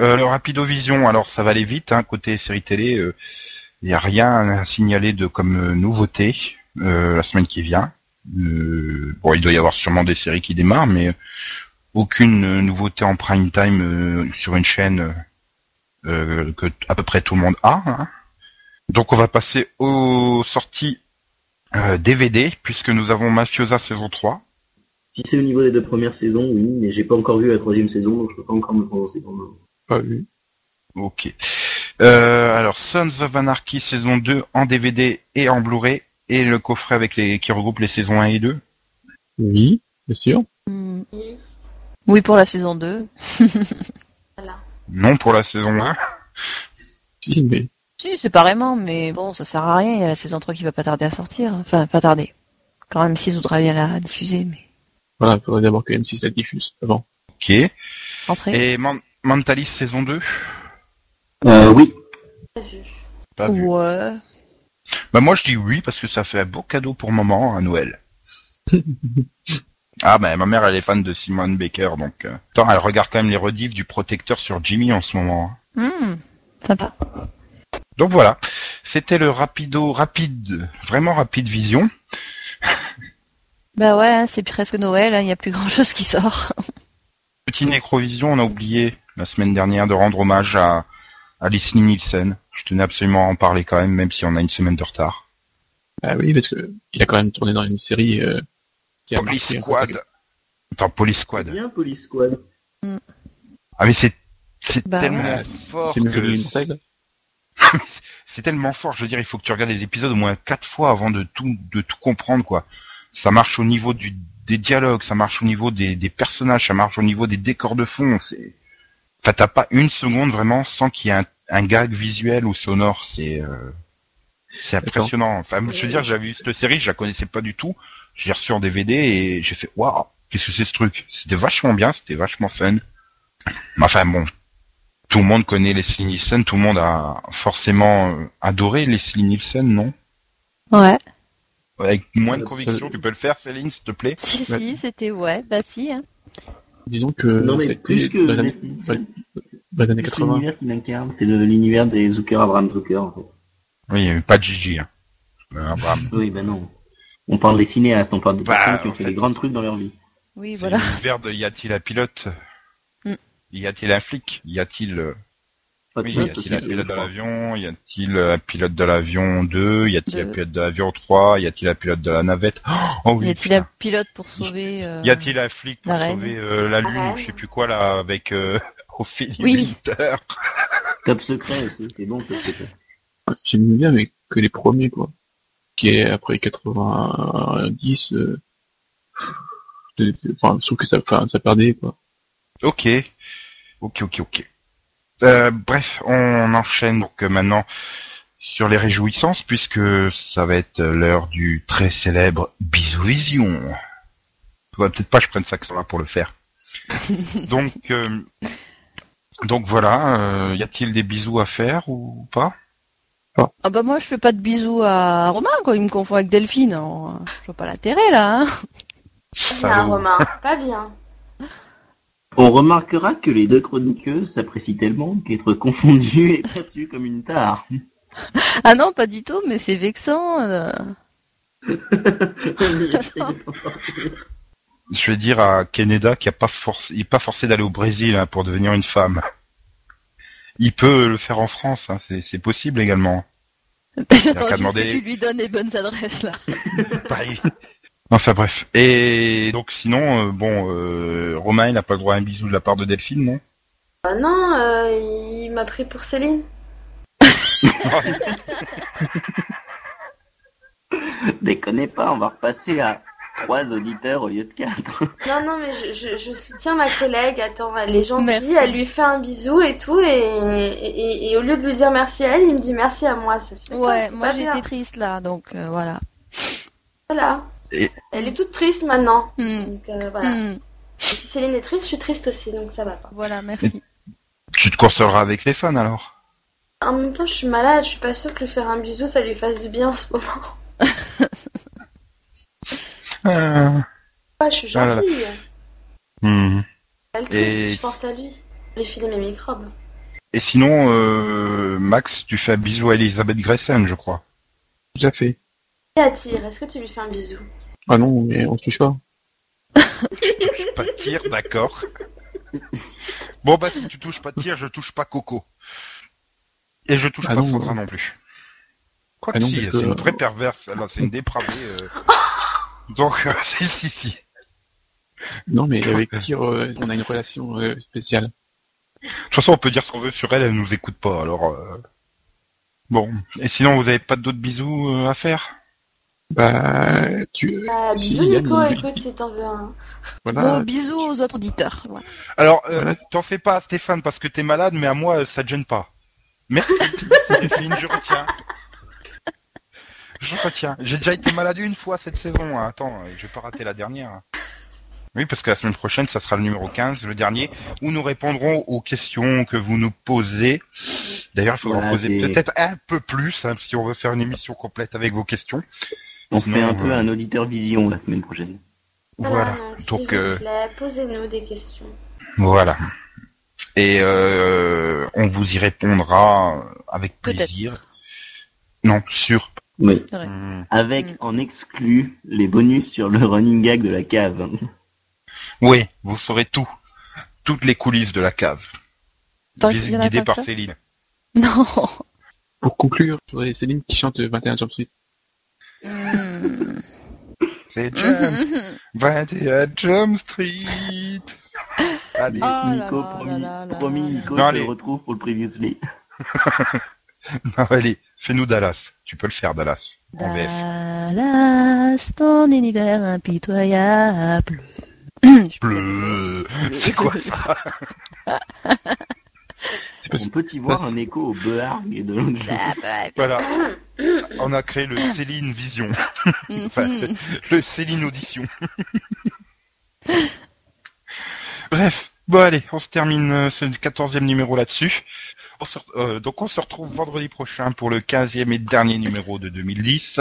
Euh, le Rapidovision, alors ça va aller vite, hein, côté série télé, il n'y a rien à signaler de comme nouveauté euh, la semaine qui vient. Euh, bon, il doit y avoir sûrement des séries qui démarrent, mais aucune euh, nouveauté en prime time euh, sur une chaîne euh, que à peu près tout le monde a. hein. Donc on va passer aux sorties euh, DVD, puisque nous avons Mafiosa saison 3. Si c'est au niveau des deux premières saisons, oui, mais j'ai pas encore vu la troisième saison, donc je peux pas encore me prononcer pour le moment. Pas vu. Ok. Euh, alors, Sons of Anarchy saison 2 en DVD et en Blu-ray et le coffret avec les qui regroupe les saisons 1 et 2. Oui, bien sûr. Hmm. Oui, Oui, pour la saison 2. Voilà. Non pour la saison 1. Si, mais Si, c'est pareillement, mais bon, ça sert à rien. Il y a la saison 3 qui va pas tarder à sortir. Enfin, pas tarder. Quand même, 6 voudrait bien la diffuser, mais voilà, il faudrait d'abord que M6 la diffuse avant. Ok. rentrée. Et Man- Mentalist saison 2 Euh, oui. pas vu. Pas vu. Ouais. Bah moi je dis oui parce que ça fait un beau cadeau pour maman à Noël. ah bah ma mère elle est fan de Simone Baker donc euh, attends, elle regarde quand même les rediffs du protecteur sur Jimmy en ce moment. hein. Hmm. Sympa. Donc voilà, c'était le rapido rapide, vraiment rapide vision. Bah ouais, hein, c'est presque Noël, hein, il y a plus grand chose qui sort. Petit Nécrovision, on a oublié la semaine dernière de rendre hommage à, à Leslie Nielsen. Je tenais absolument à en parler quand même, même si on a une semaine de retard. Ah oui, parce que il a quand même tourné dans une série euh, qui a Police marqué un peu Squad. Attends, Police Squad. Bien, Police Squad. Ah mais c'est c'est Bah tellement ouais. fort que c'est tellement fort. Je veux dire, il faut que tu regardes les épisodes au moins quatre fois avant de tout de tout comprendre quoi. Ça marche au niveau du des dialogues, ça marche au niveau des, des personnages, ça marche au niveau des décors de fond. C'est, enfin, t'as pas une seconde vraiment sans qu'il y ait un, un gag visuel ou sonore. C'est, euh, c'est impressionnant. Enfin, je veux dire, j'avais vu cette série, je la connaissais pas du tout. J'ai reçu en DVD et j'ai fait waouh, qu'est-ce que c'est ce truc? C'était vachement bien, c'était vachement fun. Enfin bon, tout le monde connaît Leslie Nielsen, tout le monde a forcément euh, adoré Leslie Nielsen, non? Ouais. Avec moins de Euh, conviction, tu peux le faire, Céline, s'il te plaît? Si, Ouais. si, c'était ouais, bah si. Hein. Disons que non, mais plus que dans les années, Leslie dans Nielsen, dans les années plus 80. l'univers qu'il incarne, c'est l'univers des Zucker, Abraham Zucker, en fait. Oui, il y avait pas de Gigi. Hein. Euh, Abraham. Oui, ben non. On parle des cinéastes, on parle des Bah, personnes qui ont fait fait, des grands trucs dans leur vie. Oui, C'est voilà. l'univers de y a-t-il un pilote Mm. Y a-t-il un flic Y a-t-il euh, oui, y a-t-il aussi, un pilote de l'avion Y a-t-il un pilote de l'avion 2 Y a-t-il un pilote de l'avion 3 Y a-t-il un pilote de la navette? Oh oui. y a-t-il un pilote pour sauver euh, Y a-t-il un flic pour la sauver euh, la lune? Ou reine. je sais plus quoi là avec euh, Ophélie Oui. Winter Top secret aussi, c'est bon, top secret. J'aime bien, mais que les premiers, quoi. Qui est après 90, euh, enfin, je trouve que ça, enfin, ça perdait, quoi. Ok, ok, ok, ok. Euh, bref, on enchaîne donc euh, maintenant sur les réjouissances puisque ça va être l'heure du très célèbre Bisouvision. Faudrait peut-être pas que je prenne ça que là pour le faire. donc, euh, donc voilà, euh, y a-t-il des bisous à faire ou pas? Ah bah moi je fais pas de bisous à Romain quoi, il me confond avec Delphine. euh, je vois pas l'intérêt là. Hein. Pas bien. Romain, pas bien. On remarquera que les deux chroniqueuses s'apprécient tellement qu'être confondues est perçu comme une tare. Ah non, pas du tout, mais c'est vexant. euh. Je vais dire à Keneda qu'il n'est pas forcé, il est pas forcé d'aller au Brésil hein, pour devenir une femme. Il peut le faire en France, hein, c'est c'est possible également. J'attends qu'à juste demander. que tu lui donnes les bonnes adresses là. Pareil. Enfin bref. Et donc sinon, euh, bon, euh, Romain, il n'a pas le droit à un bisou de la part de Delphine, non? Ah non, euh, il m'a pris pour Céline. Déconnez pas, on va repasser à trois auditeurs au lieu de quatre. Non, non, mais je, je, je soutiens ma collègue. Attends, elle est gentille, Merci. elle lui fait un bisou et tout, et, et, et- et au lieu de lui dire merci à elle, il me dit merci à moi. Ça se fait Ouais, moi j'étais triste là, donc euh, voilà. Elle est toute triste maintenant. Hmm. Donc euh, voilà. Hmm. Et si Céline est triste, je suis triste aussi, donc ça va pas. Voilà, merci. Tu te consoleras avec les fans alors? En même temps, je suis malade, je suis pas sûre que lui faire un bisou, ça lui fasse du bien en ce moment. Euh, Ouais, je suis Ah là là. gentille. Elle triste, Et- je pense à lui. Lui filer mes microbes. Et sinon, euh, Max, tu fais un bisou à Elisabeth Grayson, je crois. Déjà fait. Et attire, est-ce que tu lui fais un bisou? Ah non, mais on se touche pas. Pas de tir, d'accord. Bon bah si tu touches pas de tir, je touche pas Coco. Et je touche Ah pas non, Sandra euh. non plus. Quoi Ah que non, si, parce c'est que- une vraie perverse, alors c'est une dépravée. euh. Donc euh, si si si. Non, mais avec euh, on a une relation euh, spéciale. De toute façon, on peut dire ce qu'on veut sur elle, elle nous écoute pas, alors... euh, Bon, et sinon, vous avez pas d'autres bisous euh, à faire? Bah, tu... Bah, bisous Nico, écoute si t'en veux un. Voilà. Bon, bisous aux autres auditeurs. Voilà. Alors, euh, Voilà. t'en fais pas, Stéphane, parce que t'es malade, mais à moi, euh, ça te gêne pas. Merci, Delphine, je retiens. Je retiens. J'ai déjà été malade une fois cette saison. hein. Attends, euh, je vais pas rater la dernière. Oui, parce que la semaine prochaine, ça sera le numéro 15, le dernier, où nous répondrons aux questions que vous nous posez. D'ailleurs, il faudra en poser peut-être un peu plus, hein, si on veut faire une émission complète avec vos questions. On Sinon, fait un peu un auditeur vision la semaine prochaine. Voilà. Donc, euh, posez-nous des questions. Voilà. Et euh, on vous y répondra avec Peut-être. plaisir. Non, sûr. Oui. Ouais. Hmm. Avec Mm. en exclu les bonus sur le running gag de la cave. Oui, vous saurez tout. Toutes les coulisses de la cave. Tant Guidé qu'il y en a guidé pas que par. Céline. Non. Pour conclure, Céline qui chante 21 Jump Street. C'est Jump, Mhm. 21 Jump Street. Allez. Là Nico, là promis, là promis, là. Nico, Non, je allez. te retrouve pour le Previously. Non, allez, fais-nous Dallas. Tu peux le faire, Dallas. En VF. Dallas, ton univers impitoyable. Bleu. C'est quoi ça? On peut y voir un écho au Bearg de l'autre. Ah, bah, Voilà. On a créé le Céline Vision. Enfin, mhm. le Céline Audition. Bref, bon allez, on se termine euh, ce quatorzième numéro là-dessus. On se re- euh, donc on se retrouve vendredi prochain pour le quinzième et dernier numéro de 2010.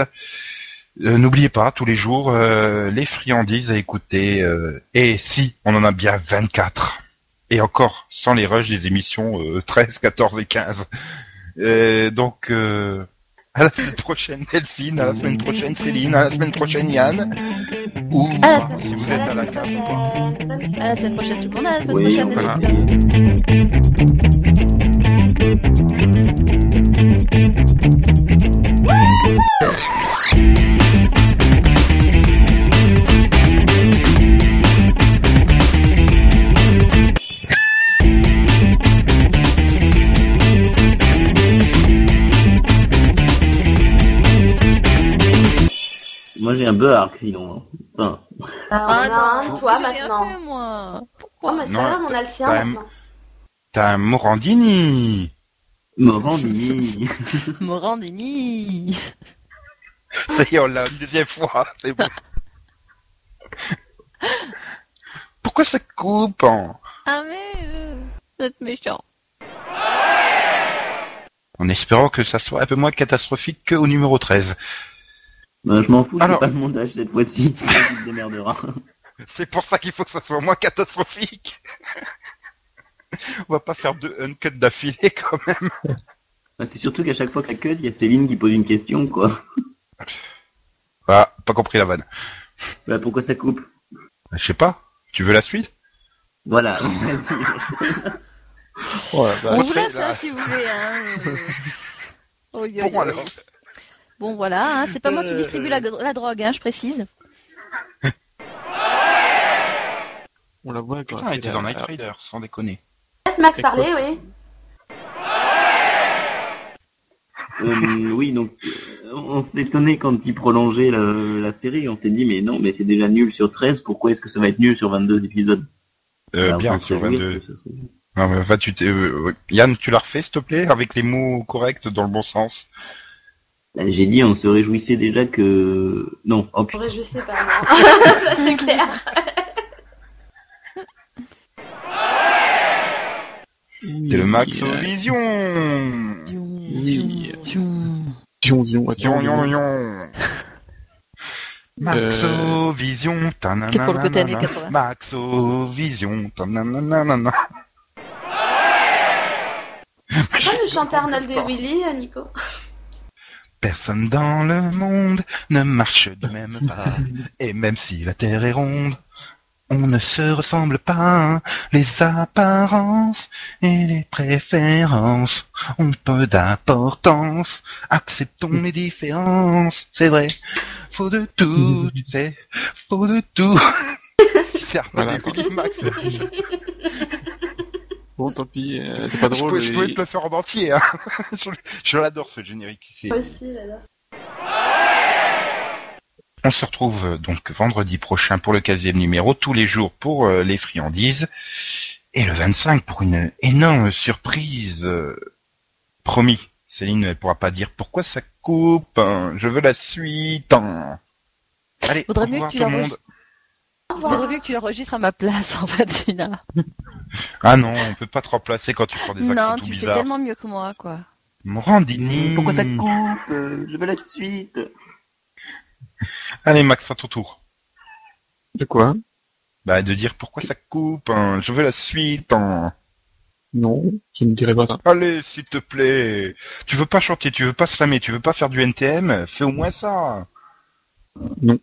Euh, N'oubliez pas, tous les jours, euh, les friandises à écouter. euh, et si, on en a bien 24. Et encore, sans les rushs des émissions euh, 13, 14 et 15. Euh, donc, euh, à la semaine prochaine Delphine, à la semaine prochaine Céline, à la semaine prochaine Yann. Ou À la semaine- si vous êtes à la cave. À la semaine prochaine tout le monde, à la semaine Oui, prochaine. les sinon. hein. Enfin, on Ah a un, non, toi j'ai rien maintenant. fait, moi. Oh, Pourquoi mais c'est Non, pas grave, on a le sien même. maintenant. T'as un Morandini. Morandini. Morandini. Ça y est, on l'a une deuxième fois. C'est bon. Pourquoi ça coupe hein Ah mais, euh, vous êtes méchant. En espérant que ça soit un peu moins catastrophique qu'au numéro 13. Bah, je m'en fous, Alors- c'est pas le montage cette fois-ci. Tu te démerderas. C'est pour ça qu'il faut que ça soit moins catastrophique. On va pas faire deux uncut d'affilée quand même. Bah, c'est surtout qu'à chaque fois que la cut, il y a Céline qui pose une question, quoi. Ah, pas compris la vanne. Bah, pourquoi ça coupe? Je sais pas. Tu veux la suite? Voilà. Oh, On Bon, vous laisse là. hein, si vous voulez. Hein. oi, Bon alors. Bon voilà, hein, c'est pas moi qui distribue la, la drogue, hein, je précise. On la voit quand Putain, elle était dans Night Rider, sans déconner. Laisse Max parler, oui. Euh, oui, donc on s'est étonné quand ils prolongeaient la, la série. On s'est dit, mais non, mais c'est déjà nul sur 13, pourquoi est-ce que ça va être nul sur 22 épisodes Euh, Alors, bien, sur réjouit 22. que ce soit- Non, mais enfin, tu euh, Yann, tu l'as refait, s'il te plaît, avec les mots corrects dans le bon sens. Là, J'ai dit, on se réjouissait déjà que... Non, oh Je putain. me réjouissais pas, non. ça c'est clair. C'est le Max euh, Vision. Yon, yon. Maxo Vision, tananana. C'est pour le côté années 80. Maxo Vision, tananana. Pourquoi nous chanter Arnold et Willy, euh, Nico? Personne dans le monde ne marche du même pas. Et même si la Terre est ronde, on ne se ressemble pas. Les apparences et les préférences ont peu d'importance. Acceptons les différences. C'est vrai. Faut de tout, tu sais. Faut de tout. C'est Voilà, Max. Bon, tant pis, euh, c'est pas Je drôle. je peux et- te le faire en entier. Hein. Je, je l'adore ce générique. C'est- Moi aussi, On se retrouve euh, donc vendredi prochain pour le 15e numéro, tous les jours pour euh, les friandises, et le 25 pour une énorme surprise. euh, promis, Céline ne pourra pas dire pourquoi ça coupe, hein, je veux la suite. hein. Allez, Vaudrait au mieux que tu tout le monde. Il revoir. vaudrait mieux que tu l'enregistres à ma place, en fait, Sina. Ah non, on peut pas te remplacer quand tu prends des Non, accents tout tu fais bizarres. tellement mieux que moi, quoi. Morandini. Pourquoi ça coupe Euh, Je veux la suite. Allez Max, à ton tour. De quoi? Bah de dire pourquoi ça coupe, hein, je veux la suite. hein. Non, je ne dirais pas ça. Allez, s'il te plaît. Tu veux pas chanter, tu veux pas slammer, tu veux pas faire du NTM, fais au moins ça. Non.